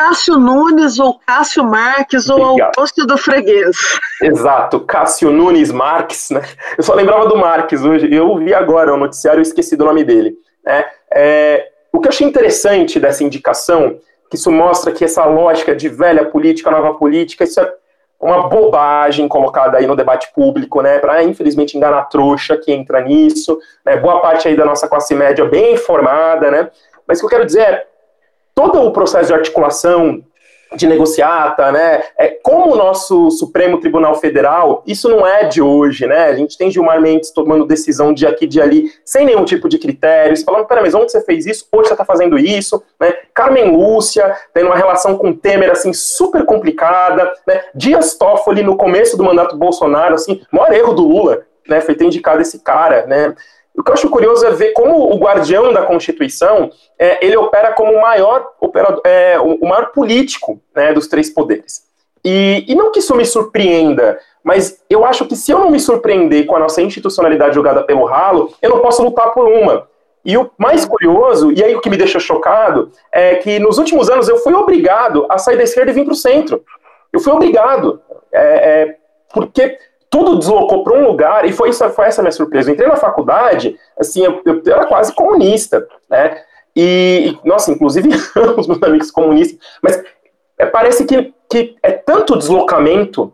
Cássio Nunes ou Cássio Marques ou Augusto do Freguês. Exato, Cássio Nunes Marques, né? Eu só lembrava do Marques hoje, eu vi agora o noticiário e esqueci do nome dele. Né? É, o que eu achei interessante dessa indicação, que isso mostra que essa lógica de velha política, nova política, isso é uma bobagem colocada aí no debate público, né, para infelizmente enganar a trouxa que entra nisso, né, boa parte aí da nossa classe média bem informada, né, mas o que eu quero dizer é, todo o processo de articulação de negociata, né? É, como o nosso Supremo Tribunal Federal, isso não é de hoje, né? A gente tem Gilmar Mendes tomando decisão de aqui, de ali, sem nenhum tipo de critério, falando, pera, mas onde você fez isso? Hoje você está fazendo isso, né? Carmen Lúcia tendo uma relação com Temer, assim, super complicada, né? Dias Toffoli, no começo do mandato Bolsonaro, assim, maior erro do Lula, né? Foi ter indicado esse cara, né? O que eu acho curioso é ver como o guardião da Constituição é, ele opera como o maior, operador, é, o maior político né, dos três poderes. E, e não que isso me surpreenda, mas eu acho que se eu não me surpreender com a nossa institucionalidade jogada pelo ralo, eu não posso lutar por uma. E o mais curioso, e aí o que me deixa chocado, é que nos últimos anos eu fui obrigado a sair da esquerda e vir para o centro. Eu fui obrigado. É, é, porque tudo deslocou para um lugar, e foi, isso, foi essa minha surpresa. Eu entrei na faculdade, assim, eu, eu era quase comunista, né? E, e nossa, inclusive, os meus amigos comunistas, mas é, parece que, que é tanto deslocamento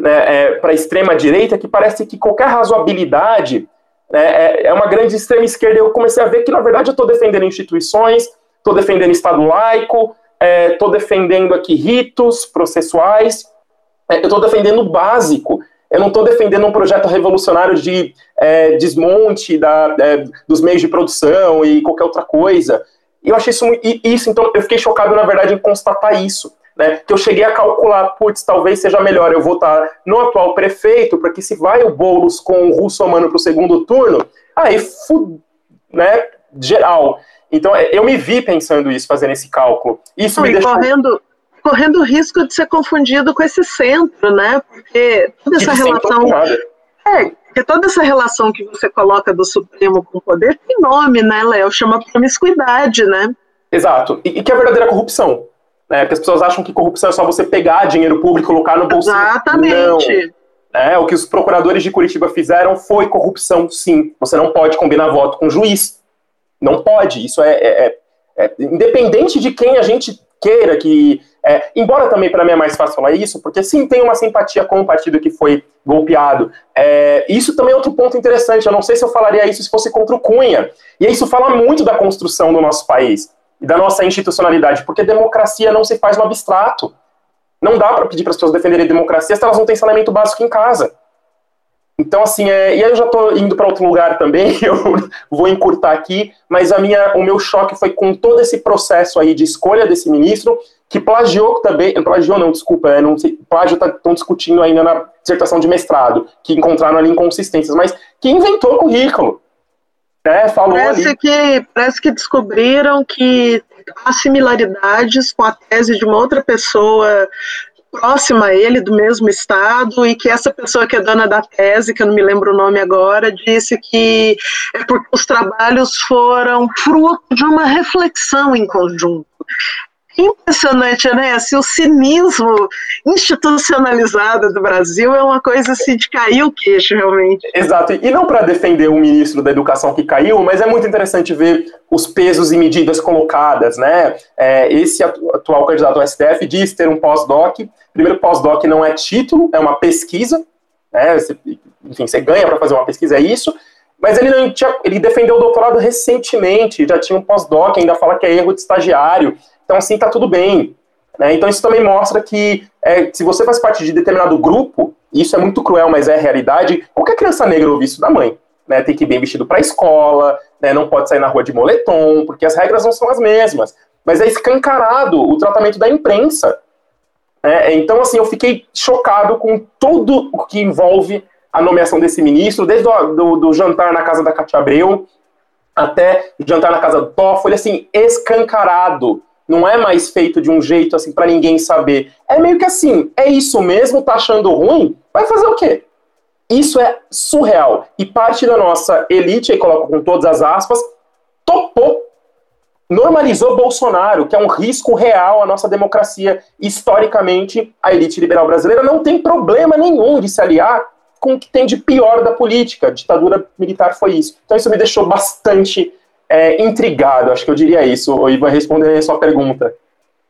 né, é, para a extrema-direita que parece que qualquer razoabilidade né, é, é uma grande extrema-esquerda. Eu comecei a ver que, na verdade, eu estou defendendo instituições, estou defendendo Estado laico, estou é, defendendo aqui ritos processuais, é, eu estou defendendo o básico. Eu não estou defendendo um projeto revolucionário de é, desmonte da, é, dos meios de produção e qualquer outra coisa. E eu achei isso, isso, então eu fiquei chocado, na verdade, em constatar isso. Né, que eu cheguei a calcular, putz, talvez seja melhor eu votar no atual prefeito, porque se vai o Boulos com o Russomano para o segundo turno, aí fu né, geral. Então eu me vi pensando isso, fazendo esse cálculo. Isso Não, me deixou... correndo, correndo o risco de ser confundido com esse centro, né? Porque toda essa relação. É, porque toda essa relação que você coloca do Supremo com o poder tem nome, né, Léo? Chama promiscuidade, né? Exato. E, e que é a verdadeira corrupção. Né? Porque as pessoas acham que corrupção é só você pegar dinheiro público e colocar no bolsinho. Exatamente. Não. É, o que os procuradores de Curitiba fizeram foi corrupção, sim. Você não pode combinar voto com juiz. Não pode. Isso é, é, é, é independente de quem a gente queira que é, embora também para mim é mais fácil falar isso, porque sim, tem uma simpatia com o partido que foi golpeado. É, isso também é outro ponto interessante. Eu não sei se eu falaria isso se fosse contra o Cunha. E isso fala muito da construção do nosso país e da nossa institucionalidade, porque democracia não se faz no abstrato. Não dá para pedir para as pessoas defenderem democracia se elas não têm saneamento básico em casa. Então, assim, é, e aí eu já estou indo para outro lugar também, eu vou encurtar aqui, mas a minha, o meu choque foi com todo esse processo aí de escolha desse ministro, que plagiou também, plagiou não, desculpa, é, não sei, plágio estão tá, discutindo ainda na dissertação de mestrado, que encontraram ali inconsistências, mas que inventou o currículo. Né, falou parece, ali. Que, parece que descobriram que há similaridades com a tese de uma outra pessoa próxima a ele, do mesmo estado, e que essa pessoa que é dona da tese, que eu não me lembro o nome agora, disse que é porque os trabalhos foram fruto de uma reflexão em conjunto. Impressionante, né? Assim, o cinismo institucionalizado do Brasil é uma coisa assim de cair o queixo, realmente. Exato. E não para defender o ministro da Educação que caiu, mas é muito interessante ver os pesos e medidas colocadas, né? É, esse atual candidato ao STF diz ter um pós-doc. Primeiro, pós-doc não é título, é uma pesquisa. Né? Você, enfim, você ganha para fazer uma pesquisa, é isso. Mas ele não tinha, ele defendeu o doutorado recentemente, já tinha um pós-doc, ainda fala que é erro de estagiário. Então, assim, tá tudo bem. Né? Então, isso também mostra que é, se você faz parte de determinado grupo, isso é muito cruel, mas é a realidade, qualquer criança negra ouve isso da mãe. Né? Tem que ir bem vestido para a escola, né? não pode sair na rua de moletom, porque as regras não são as mesmas. Mas é escancarado o tratamento da imprensa. Né? Então, assim, eu fiquei chocado com tudo o que envolve a nomeação desse ministro, desde o do, do jantar na casa da Cátia Abreu até jantar na casa do Toffoli, assim, escancarado não é mais feito de um jeito assim para ninguém saber. É meio que assim, é isso mesmo, tá achando ruim? Vai fazer o quê? Isso é surreal. E parte da nossa elite, aí coloco com todas as aspas, topou, normalizou Bolsonaro, que é um risco real à nossa democracia. Historicamente, a elite liberal brasileira não tem problema nenhum de se aliar com o que tem de pior da política. A ditadura militar foi isso. Então isso me deixou bastante é, intrigado, acho que eu diria isso, o Ivan respondendo a sua pergunta.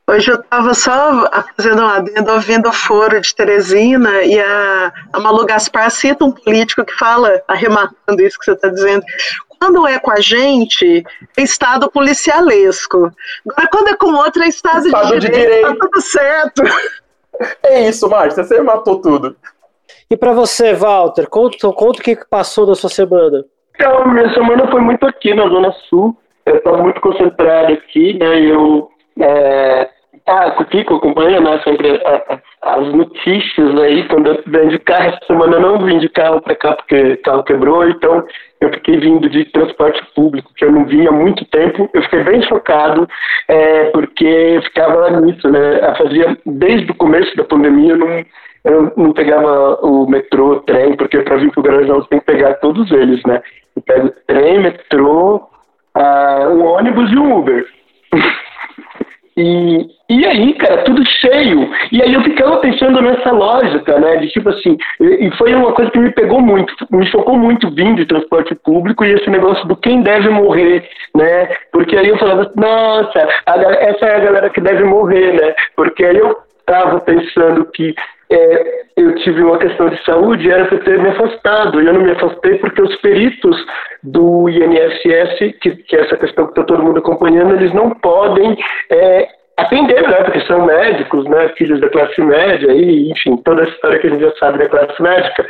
Hoje eu estava só fazendo um adendo, ouvindo o foro de Teresina e a, a Malu Gaspar cita um político que fala, arrematando isso que você está dizendo, quando é com a gente, é estado policialesco. Agora, quando é com outro, é estado, estado de, direito, de direito. Tá tudo certo. É isso, Márcia, você matou tudo. E para você, Walter, conta, conta o que passou na sua semana. Então, minha semana foi muito aqui na Zona Sul. Eu estava muito concentrado aqui, né? Eu é, ah, o Kiko acompanha né, sempre as notícias aí, quando eu venho de carro, essa semana eu não vim de carro para cá porque o carro quebrou, então eu fiquei vindo de transporte público, que eu não vinha há muito tempo, eu fiquei bem chocado, é, porque eu ficava nisso, né, eu fazia, desde o começo da pandemia, eu não, eu não pegava o metrô, trem, porque para vir para o Garanhuns você tem que pegar todos eles, né, eu pego trem, metrô, uh, um ônibus e um Uber. E, e aí, cara, tudo cheio. E aí eu ficava pensando nessa lógica, né? De tipo assim, e, foi uma coisa que me pegou muito, me chocou muito vindo de transporte público e esse negócio do quem deve morrer, né? Porque aí eu falava, nossa, a, essa é a galera que deve morrer, né? Porque aí eu tava pensando que é, eu tive uma questão de saúde era para ter me afastado. E eu não me afastei porque os peritos do INSS, que, que é essa questão que está todo mundo acompanhando, eles não podem é, atender, né? Porque são médicos, né? Filhos da classe média, e, enfim, toda a história que a gente já sabe da classe médica.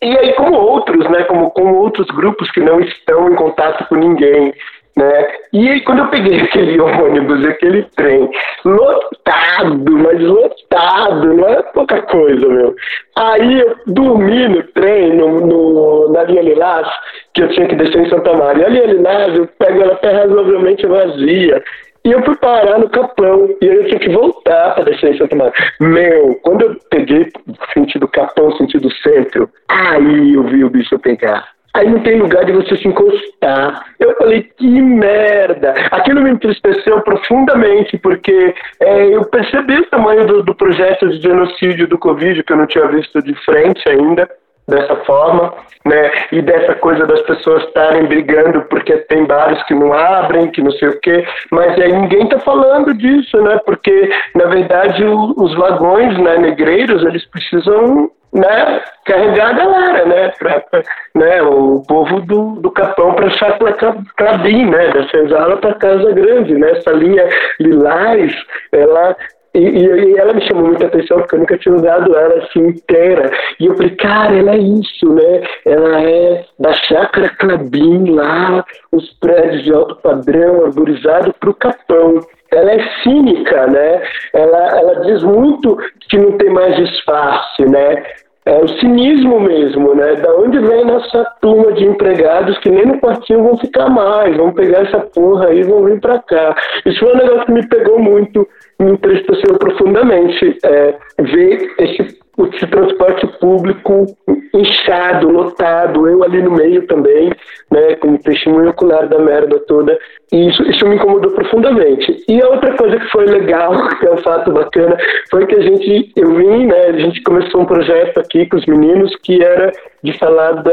E aí, como outros, né? Como, como outros grupos que não estão em contato com ninguém. Né? E aí, quando eu peguei aquele ônibus, aquele trem, lotado, mas lotado, não é pouca coisa, meu. Aí eu dormi no trem, no, no, na linha Lilás, que eu tinha que descer em Santa Maria. A linha Lilás, eu pego ela até razoavelmente vazia. E eu fui parar no Capão, e aí eu tinha que voltar para descer em Santa Maria. Meu, quando eu peguei sentido Capão, sentido centro, aí eu vi o bicho pegar. Aí não tem lugar de você se encostar. Eu falei, que merda! Aquilo me entristeceu profundamente, porque é, eu percebi o tamanho do, do projeto de genocídio do Covid, que eu não tinha visto de frente ainda dessa forma, né? E dessa coisa das pessoas estarem brigando porque tem bares que não abrem, que não sei o quê, mas aí ninguém está falando disso, né? Porque na verdade o, os vagões, né, negreiros, eles precisam né, carregar a galera, né, pra, pra, né, o povo do, do Capão para Chacla Clabim, né, da Senzala para Casa Grande, né, essa linha Lilás, ela e, e, ela me chamou muita atenção porque eu nunca tinha usado ela assim inteira. E eu falei, cara, ela é isso, né? Ela é da Chácara Clabim lá, os prédios de alto padrão, arborizado para o Capão ela é cínica, né? Ela, ela diz muito que não tem mais disfarce, né? É o cinismo mesmo, né? Da onde vem nossa turma de empregados que nem no quartinho vão ficar mais, vão pegar essa porra aí e vão vir para cá. Isso foi um negócio que me pegou muito, me entristeceu profundamente é, ver esse esse transporte público inchado, lotado, eu ali no meio também, né, como testemunho ocular da merda toda, e isso, isso me incomodou profundamente. E a outra coisa que foi legal, que é um fato bacana, foi que a gente, eu vim, né, a gente começou um projeto aqui com os meninos que era de falar da,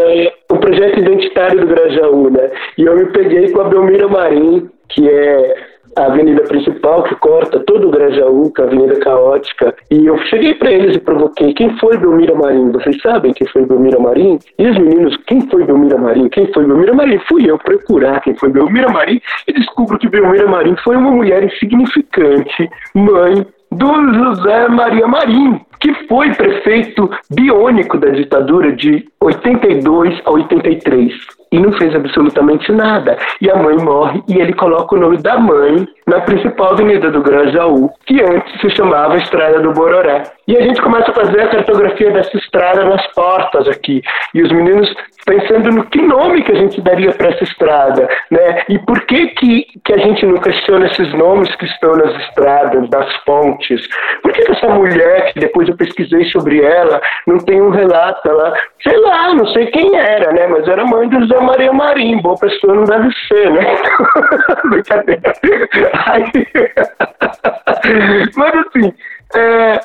o projeto identitário do Grajaú, né, e eu me peguei com a Belmira Marim, que é a avenida principal que corta todo o Grajaú, que é a avenida caótica. E eu cheguei para eles e provoquei: quem foi Belmira Marim? Vocês sabem quem foi Belmira Marim? E os meninos: quem foi Belmira Marim? Quem foi Belmira Marim? Fui eu procurar quem foi Belmira Marim e descubro que Belmira Marim foi uma mulher insignificante, mãe do José Maria Marim, que foi prefeito biônico da ditadura de 82 a 83 e não fez absolutamente nada. E a mãe morre e ele coloca o nome da mãe na principal avenida do Grajaú, que antes se chamava Estrada do Bororé. E a gente começa a fazer a cartografia dessa estrada nas portas aqui. E os meninos pensando no que nome que a gente daria para essa estrada, né? E por que, que que a gente não questiona esses nomes que estão nas estradas, das fontes? Por que, que essa mulher, que depois eu pesquisei sobre ela, não tem um relato? Ela, sei lá, não sei quem era, né? Mas era mãe do José Maria Marim, boa pessoa não deve ser, né? Brincadeira. Aí... Mas assim, é,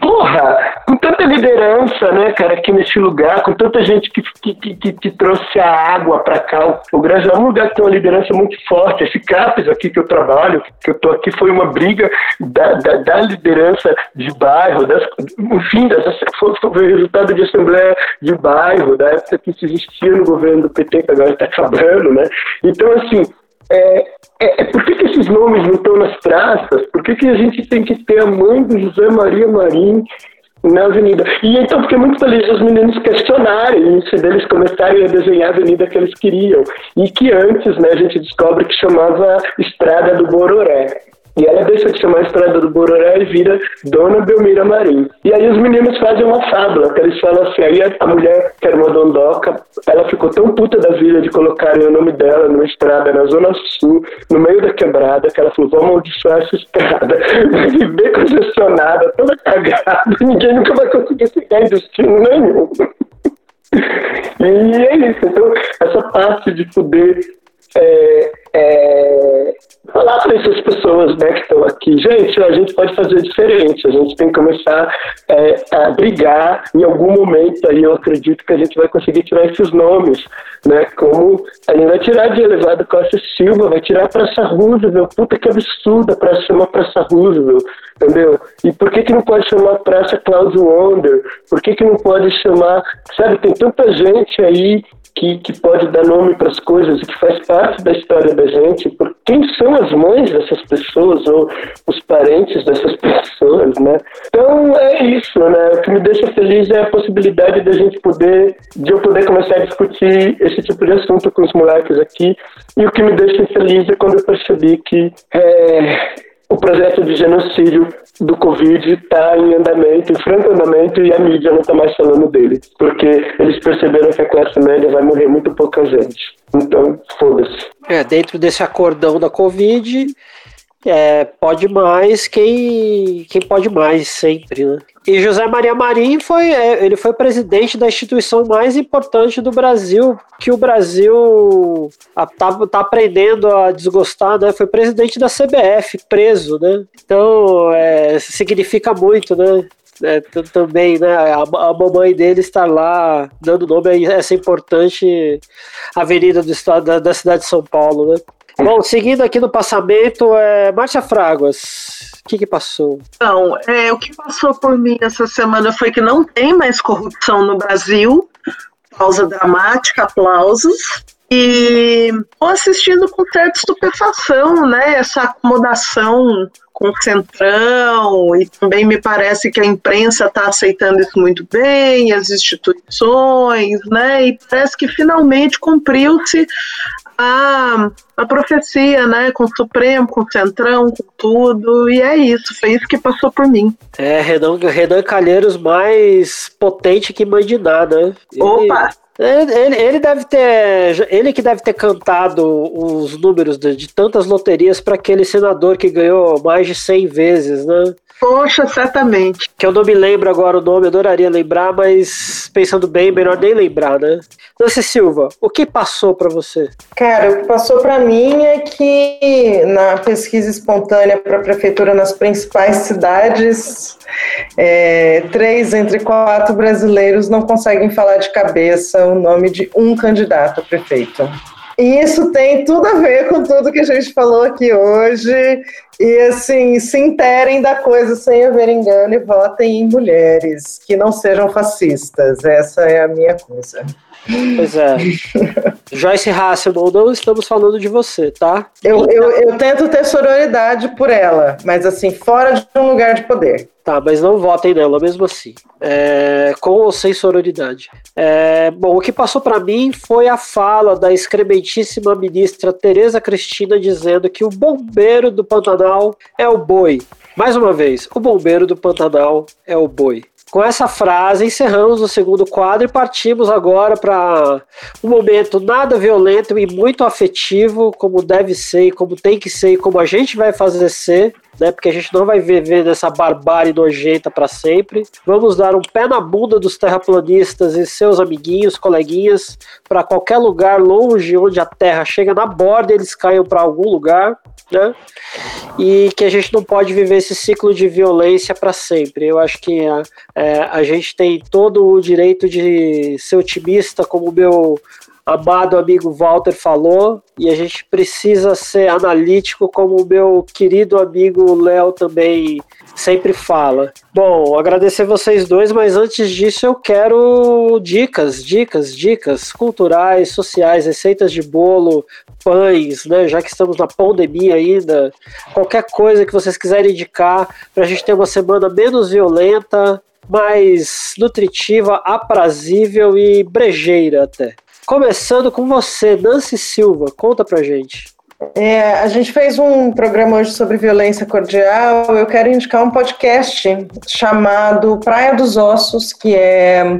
Porra, com tanta liderança, né, cara, aqui nesse lugar, com tanta gente que, que, que, que trouxe a água para cá. O Brasil é um lugar que tem uma liderança muito forte. Esse CAPES aqui que eu trabalho, que eu tô aqui, foi uma briga da, da, da liderança de bairro, das, enfim, das, foi, foi resultado de assembleia de bairro, da época que se existia no governo do PT, que agora está acabando, né? Então, assim, é, é, é, por que, que, esses nomes não estão nas praças? Por que, que a gente tem que ter a mãe do José Maria Marim na avenida? E então fiquei muito feliz os meninos questionarem isso, deles começarem a desenhar a avenida que eles queriam. E que antes né, a gente descobre que chamava Estrada do Bororé. E ela deixa de chamar a Estrada do Bororé e vira Dona Belmira Marim. E aí os meninos fazem uma fábula, que eles falam assim, aí a mulher, que era uma dondoca, ela ficou tão puta da vida de colocarem o nome dela numa estrada na Zona Sul, no meio da quebrada, que ela falou, vamos amaldiçoar essa estrada. Vai viver congestionada, toda cagada, ninguém nunca vai conseguir chegar em destino nenhum. E é isso, então essa parte de poder é, é, falar para essas pessoas né, que estão aqui, gente, a gente pode fazer diferente, a gente tem que começar é, a brigar em algum momento aí, eu acredito que a gente vai conseguir tirar esses nomes, né, como a gente vai tirar de elevado Costa Silva, vai tirar a Praça Roosevelt, puta que absurda para chamar Praça Roosevelt, entendeu? E por que que não pode chamar Praça Cláudio Wonder? Por que que não pode chamar, sabe, tem tanta gente aí que, que pode dar nome para as coisas e que faz parte da história da gente, por quem são as mães dessas pessoas ou os parentes dessas pessoas, né? Então é isso, né? O que me deixa feliz é a possibilidade da gente poder, de eu poder começar a discutir esse tipo de assunto com os moleques aqui. E o que me deixa feliz é quando eu percebi que é, o projeto de genocídio do Covid está em andamento, em franco andamento, e a mídia não está mais falando dele. Porque eles perceberam que a classe média vai morrer muito pouca gente. Então, foda-se. É, dentro desse acordão da Covid, é, pode mais quem, quem pode mais sempre, né? E José Maria Marim foi, é, ele foi presidente da instituição mais importante do Brasil, que o Brasil está tá aprendendo a desgostar, né? Foi presidente da CBF, preso, né? Então, é, significa muito, né? É, também, né? A, a, mamãe dele estar lá dando nome a essa importante avenida do estado da, da cidade de São Paulo, né? Bom, seguindo aqui no passamento, é Márcia Fraguas. O que, que passou? Então, é, o que passou por mim essa semana foi que não tem mais corrupção no Brasil. Pausa dramática, aplausos. E estou assistindo com certa estupefação, né? Essa acomodação com o Centrão, e também me parece que a imprensa está aceitando isso muito bem, as instituições, né? E parece que finalmente cumpriu-se a, a profecia, né? Com o Supremo, com o Centrão, com tudo. E é isso, foi isso que passou por mim. É, Renan, Renan Calheiros mais potente que mãe de nada. Né? Opa! Ele, ele, deve ter. Ele que deve ter cantado os números de, de tantas loterias para aquele senador que ganhou mais de 100 vezes, né? Poxa, certamente. Que eu não me lembro agora o nome, adoraria lembrar, mas pensando bem, melhor nem lembrar, né? Nancy Silva, o que passou para você? Cara, o que passou para mim é que na pesquisa espontânea para a prefeitura nas principais cidades, é, três entre quatro brasileiros não conseguem falar de cabeça o nome de um candidato a prefeito. E isso tem tudo a ver com tudo que a gente falou aqui hoje. E assim, se interem da coisa sem haver engano e votem em mulheres que não sejam fascistas. Essa é a minha coisa. Pois é. Joyce Hasselman, não estamos falando de você, tá? Eu, eu, eu tento ter sororidade por ela, mas assim, fora de um lugar de poder. Tá, mas não votem nela mesmo assim. É, com ou sem sororidade. É, bom, o que passou para mim foi a fala da excrementíssima ministra Tereza Cristina dizendo que o bombeiro do Pantanal é o boi. Mais uma vez, o bombeiro do Pantanal é o boi. Com essa frase, encerramos o segundo quadro e partimos agora para um momento nada violento e muito afetivo, como deve ser, como tem que ser e como a gente vai fazer ser, né? Porque a gente não vai viver nessa barbárie nojenta para sempre. Vamos dar um pé na bunda dos terraplanistas e seus amiguinhos, coleguinhas, para qualquer lugar longe onde a Terra chega na borda, eles caiam para algum lugar né? E que a gente não pode viver esse ciclo de violência para sempre. Eu acho que a, é, a gente tem todo o direito de ser otimista, como o meu amado amigo Walter falou, e a gente precisa ser analítico, como o meu querido amigo Léo também sempre fala. Bom, agradecer vocês dois, mas antes disso eu quero dicas, dicas, dicas culturais, sociais, receitas de bolo, pães, né? Já que estamos na pandemia ainda, qualquer coisa que vocês quiserem indicar para a gente ter uma semana menos violenta, mais nutritiva, aprazível e brejeira até. Começando com você, Nancy Silva, conta pra gente. É, a gente fez um programa hoje sobre violência cordial. Eu quero indicar um podcast chamado Praia dos Ossos, que é,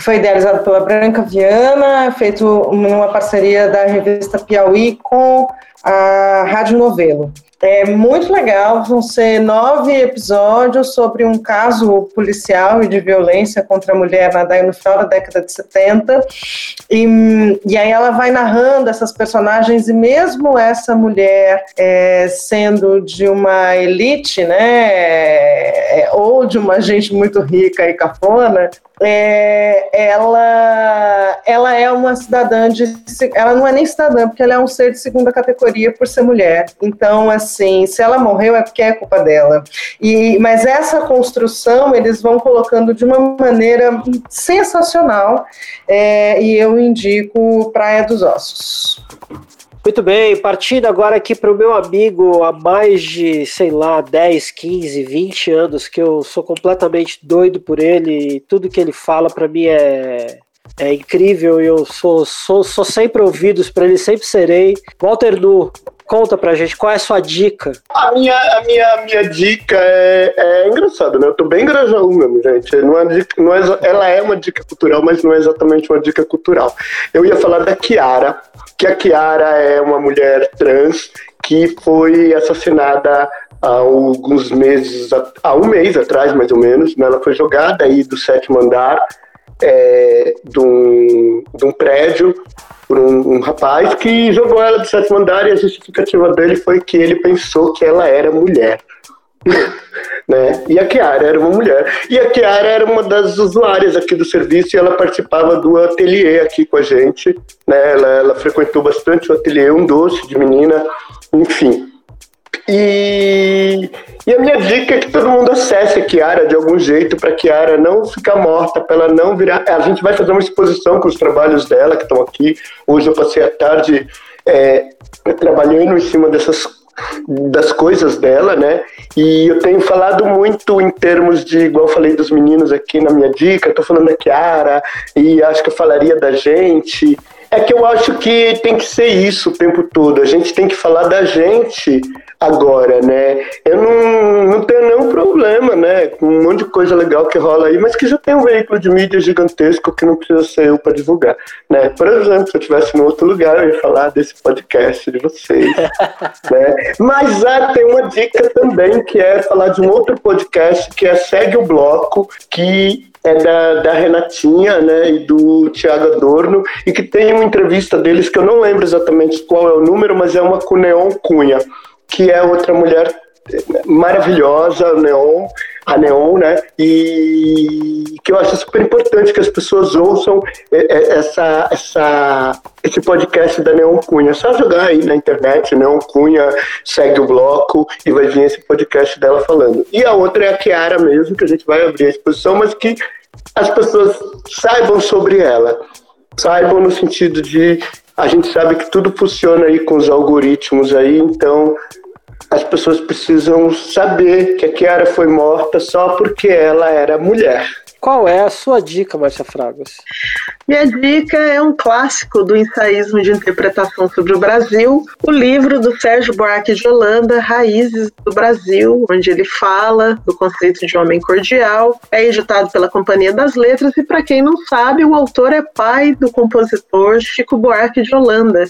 foi idealizado pela Branca Viana, feito numa parceria da revista Piauí com a Rádio Novelo. É muito legal, vão ser nove episódios sobre um caso policial e de violência contra a mulher na, no final da década de 70. E, e aí ela vai narrando essas personagens, e mesmo essa mulher é, sendo de uma elite, né, é, ou de uma gente muito rica e cafona, é, ela, ela é uma cidadã de. Ela não é nem cidadã, porque ela é um ser de segunda categoria por ser mulher. Então, assim, se ela morreu é porque é culpa dela. E, mas essa construção eles vão colocando de uma maneira sensacional, é, e eu indico Praia dos Ossos. Muito bem, partindo agora aqui para o meu amigo há mais de, sei lá, 10, 15, 20 anos, que eu sou completamente doido por ele, e tudo que ele fala para mim é, é incrível, e eu sou, sou, sou sempre ouvidos para ele, sempre serei. Walter Nu, Conta pra gente, qual é a sua dica? A minha, a minha, minha dica é, é engraçada, né? Eu tô bem grajaú mesmo, gente. Não é dica, não é, ela é uma dica cultural, mas não é exatamente uma dica cultural. Eu ia falar da Kiara, que a Kiara é uma mulher trans que foi assassinada há alguns meses, há um mês atrás, mais ou menos. Né? Ela foi jogada aí do sétimo andar é, de, um, de um prédio por um, um, rapaz que jogou ela do sétimo andar e a justificativa dele foi que ele pensou que ela era mulher. né? E a Kiara era uma mulher. E a Kiara era uma das usuárias aqui do serviço e ela participava do ateliê aqui com a gente. Né? Ela, ela frequentou bastante o ateliê, um doce de menina, enfim. E, e, a minha dica é que todo mundo acesse a Kiara de algum jeito para a Kiara não ficar morta, para ela não virar. A gente vai fazer uma exposição com os trabalhos dela que estão aqui. Hoje eu passei a tarde é, trabalhando em cima dessas das coisas dela, né? E eu tenho falado muito em termos de, igual eu falei dos meninos aqui na minha dica, estou falando da Kiara e acho que eu falaria da gente. É que eu acho que tem que ser isso o tempo todo. A gente tem que falar da gente agora, né? Eu não, não tenho nenhum problema, né? um monte de coisa legal que rola aí, mas que já tem um veículo de mídia gigantesco que não precisa ser eu para divulgar. Né? Por exemplo, se eu estivesse em outro lugar, eu ia falar desse podcast de vocês. né? Mas ah, tem uma dica também, que é falar de um outro podcast, que é Segue o Bloco, que é da, da Renatinha né, e do Tiago Adorno, e que tem uma entrevista deles que eu não lembro exatamente qual é o número, mas é uma com Neon Cunha, que é outra mulher maravilhosa, Neon, a Neon, né? E que eu acho super importante que as pessoas ouçam essa, essa, esse podcast da Neon Cunha. É só jogar aí na internet, Neon Cunha, segue o bloco e vai vir esse podcast dela falando. E a outra é a Kiara mesmo, que a gente vai abrir a exposição, mas que as pessoas saibam sobre ela. Saibam no sentido de a gente sabe que tudo funciona aí com os algoritmos aí, então as pessoas precisam saber que a Kiara foi morta só porque ela era mulher. Qual é a sua dica, Márcia Fragas? Minha dica é um clássico do ensaísmo de interpretação sobre o Brasil, o livro do Sérgio Buarque de Holanda, Raízes do Brasil, onde ele fala do conceito de homem cordial. É editado pela Companhia das Letras e, para quem não sabe, o autor é pai do compositor Chico Buarque de Holanda.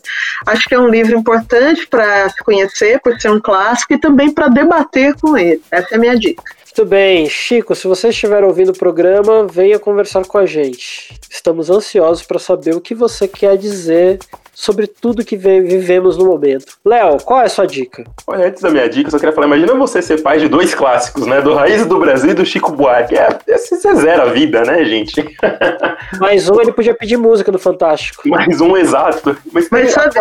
Acho que é um livro importante para se conhecer, por ser um clássico, e também para debater com ele. Essa é a minha dica. Muito bem, Chico, se você estiver ouvindo o programa, venha conversar com a gente. Estamos ansiosos para saber o que você quer dizer sobre tudo que vivemos no momento. Léo, qual é a sua dica? Olha, antes da minha dica, eu só queria falar, imagina você ser pai de dois clássicos, né? Do Raiz do Brasil e do Chico Buarque. É, você é zera a vida, né, gente? Mais um, ele podia pedir música do Fantástico. Mais um, exato. Mas, mas sabe,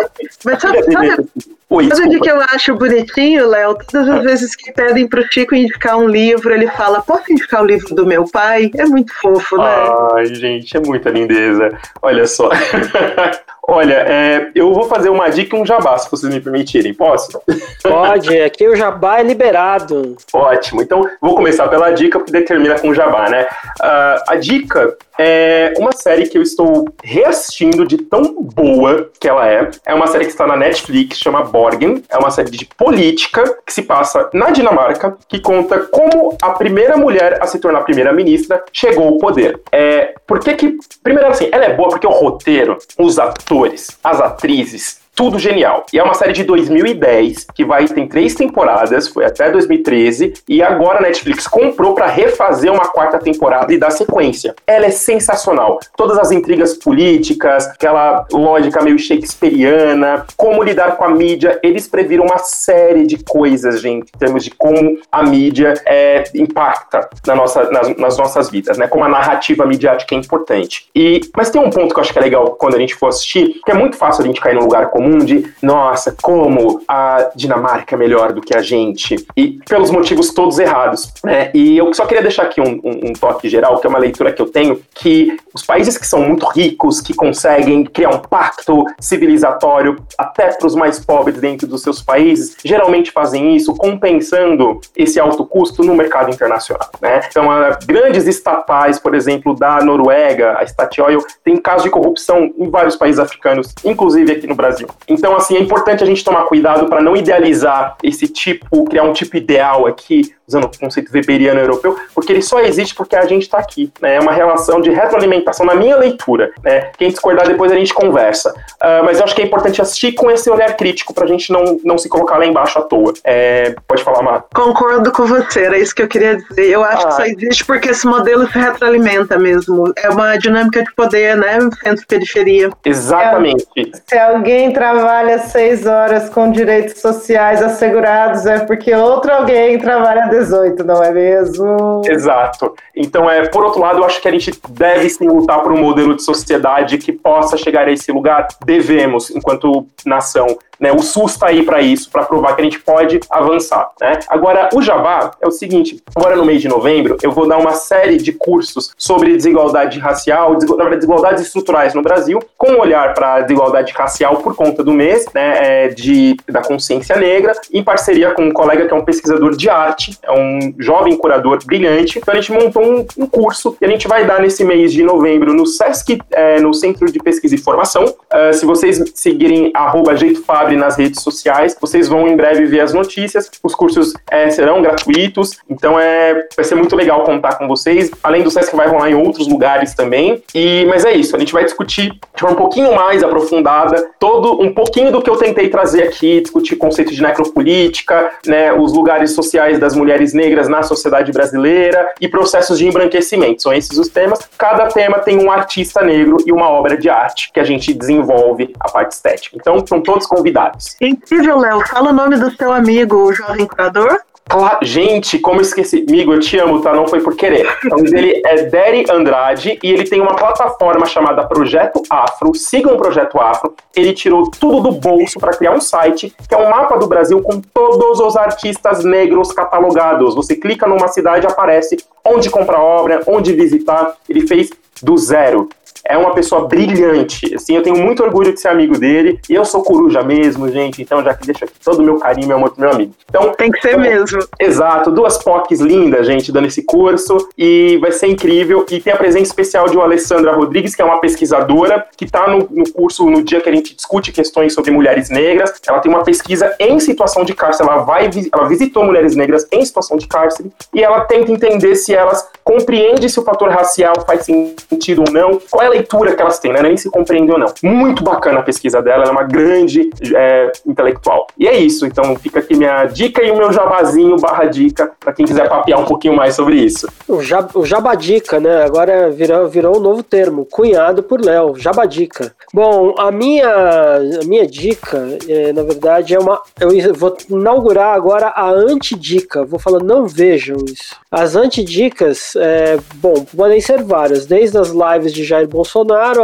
mas sabe, sabe, Oi, sabe o que eu acho bonitinho, Léo? Todas as vezes que pedem pro Chico indicar um livro, ele fala, posso indicar o livro do meu pai? É muito fofo, né? Ai, gente, é muita lindeza. Olha só. Olha, é, eu vou fazer uma dica e um jabá, se vocês me permitirem. Posso? Pode, aqui o jabá é liberado. Ótimo. Então, vou começar pela dica, porque determina com o jabá, né? Uh, a dica é uma série que eu estou reassistindo de tão boa que ela é. É uma série que está na Netflix, chama Borgen. É uma série de política que se passa na Dinamarca, que conta como a primeira mulher a se tornar primeira-ministra chegou ao poder. É, por que que... Primeiro, assim, ela é boa porque o roteiro, os atores, atores, as atrizes, tudo genial. E é uma série de 2010 que vai tem três temporadas, foi até 2013 e agora a Netflix comprou para refazer uma quarta temporada e dar sequência. Ela é sensacional. Todas as intrigas políticas, aquela lógica meio shakespeariana, como lidar com a mídia, eles previram uma série de coisas, gente, em termos de como a mídia é, impacta na nossa, nas, nas nossas vidas, né? Como a narrativa midiática é importante. E mas tem um ponto que eu acho que é legal quando a gente for assistir, que é muito fácil a gente cair num lugar comum comum de, nossa, como a Dinamarca é melhor do que a gente, e pelos motivos todos errados. Né? E eu só queria deixar aqui um, um, um toque geral, que é uma leitura que eu tenho, que os países que são muito ricos, que conseguem criar um pacto civilizatório até para os mais pobres dentro dos seus países, geralmente fazem isso compensando esse alto custo no mercado internacional. Né? Então, grandes estatais, por exemplo, da Noruega, a Statoil, tem casos de corrupção em vários países africanos, inclusive aqui no Brasil. Então, assim, é importante a gente tomar cuidado para não idealizar esse tipo, criar um tipo ideal aqui, usando o conceito weberiano europeu, porque ele só existe porque a gente está aqui. Né? É uma relação de retroalimentação na minha leitura. Né? Quem discordar depois a gente conversa. Uh, mas eu acho que é importante assistir com esse olhar crítico para a gente não, não se colocar lá embaixo à toa. É, pode falar, Mar. Concordo com você, era isso que eu queria dizer. Eu acho ah. que só existe porque esse modelo se retroalimenta mesmo. É uma dinâmica de poder, né? Centro-periferia. Exatamente. Se alguém trabalha seis horas com direitos sociais assegurados, é porque outro alguém trabalha 18, não é mesmo? Exato. Então, é, por outro lado, eu acho que a gente deve sim lutar por um modelo de sociedade que possa chegar a esse lugar. Devemos, enquanto nação. Né? O SUS está aí para isso, para provar que a gente pode avançar. Né? Agora, o Jabá é o seguinte: agora no mês de novembro, eu vou dar uma série de cursos sobre desigualdade racial, desigualdades estruturais no Brasil, com um olhar para a desigualdade racial por conta do mês né, é, de, da consciência negra, em parceria com um colega que é um pesquisador de arte, é um jovem curador brilhante. Então a gente montou um, um curso que a gente vai dar nesse mês de novembro no SESC, é, no Centro de Pesquisa e Formação. Uh, se vocês seguirem arroba Jeito Fábrica, abre nas redes sociais. Vocês vão em breve ver as notícias. Os cursos é, serão gratuitos, então é, vai ser muito legal contar com vocês. Além do SESC, vai rolar em outros lugares também. E, mas é isso, a gente vai discutir de forma um pouquinho mais aprofundada todo um pouquinho do que eu tentei trazer aqui, discutir conceito de necropolítica, né, os lugares sociais das mulheres negras na sociedade brasileira e processos de embranquecimento. São esses os temas. Cada tema tem um artista negro e uma obra de arte que a gente desenvolve a parte estética. Então, são todos convidados. Incrível, Léo. Fala o nome do seu amigo, o jovem curador. Ah, gente, como eu esqueci. Amigo, eu te amo, tá? Não foi por querer. O nome dele é Derry Andrade e ele tem uma plataforma chamada Projeto Afro. Sigam o Projeto Afro. Ele tirou tudo do bolso para criar um site que é um mapa do Brasil com todos os artistas negros catalogados. Você clica numa cidade, aparece onde comprar obra, onde visitar. Ele fez do zero é uma pessoa brilhante. Assim, eu tenho muito orgulho de ser amigo dele. E eu sou coruja mesmo, gente. Então, já que deixa aqui todo o meu carinho, meu amor meu amigo. Então, Tem que ser mesmo. Exato, duas POCs lindas, gente, dando esse curso. E vai ser incrível. E tem a presença especial de uma Alessandra Rodrigues, que é uma pesquisadora, que está no, no curso no dia que a gente discute questões sobre mulheres negras. Ela tem uma pesquisa em situação de cárcere. Ela vai, ela visitou mulheres negras em situação de cárcere. E ela tenta entender se elas compreendem se o fator racial faz sentido ou não. Qual é leitura que elas têm, né? Nem se compreende ou não. Muito bacana a pesquisa dela, ela é uma grande é, intelectual. E é isso, então fica aqui minha dica e o meu jabazinho barra dica para quem quiser papear um pouquinho mais sobre isso. O, jab, o jabadica, né? Agora virou, virou um novo termo, cunhado por Léo, jabadica. Bom, a minha, a minha dica, é, na verdade, é uma. Eu vou inaugurar agora a antidica. Vou falar, não vejam isso. As antidicas, é, bom, podem ser várias, desde as lives de Jair Bolsonaro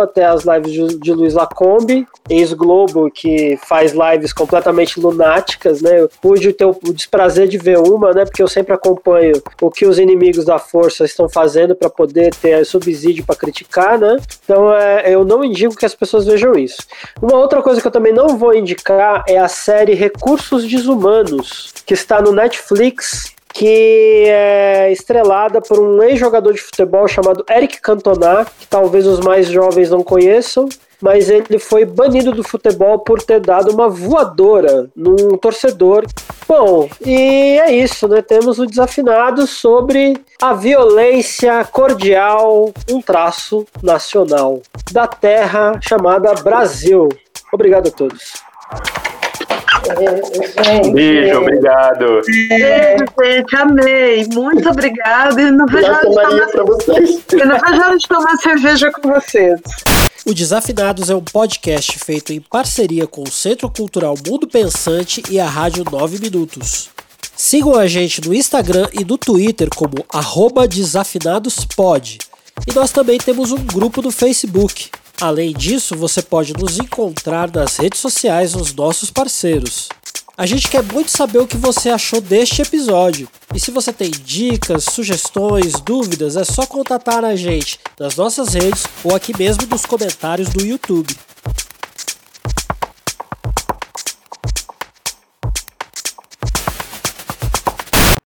até as lives de, de Luiz Lacombe, ex-Globo, que faz lives completamente lunáticas, né? Eu pude ter o desprazer de ver uma, né? Porque eu sempre acompanho o que os inimigos da força estão fazendo para poder ter subsídio para criticar, né? Então é, eu não indico que as pessoas vejam isso. Uma outra coisa que eu também não vou indicar é a série Recursos Desumanos, que está no Netflix que é estrelada por um ex-jogador de futebol chamado Eric Cantona, que talvez os mais jovens não conheçam, mas ele foi banido do futebol por ter dado uma voadora num torcedor. Bom, e é isso, né? Temos o desafinado sobre a violência cordial, um traço nacional da terra chamada Brasil. Obrigado a todos. Gente. Beijo, obrigado. É, gente, amei. Muito obrigada. E não vejo hora de tomar, não vejo hora de tomar cerveja com vocês. O Desafinados é um podcast feito em parceria com o Centro Cultural Mundo Pensante e a Rádio 9 Minutos. Sigam a gente no Instagram e no Twitter como desafinadospod. E nós também temos um grupo no Facebook. Além disso, você pode nos encontrar nas redes sociais dos nossos parceiros. A gente quer muito saber o que você achou deste episódio. E se você tem dicas, sugestões, dúvidas, é só contatar a gente nas nossas redes ou aqui mesmo nos comentários do YouTube.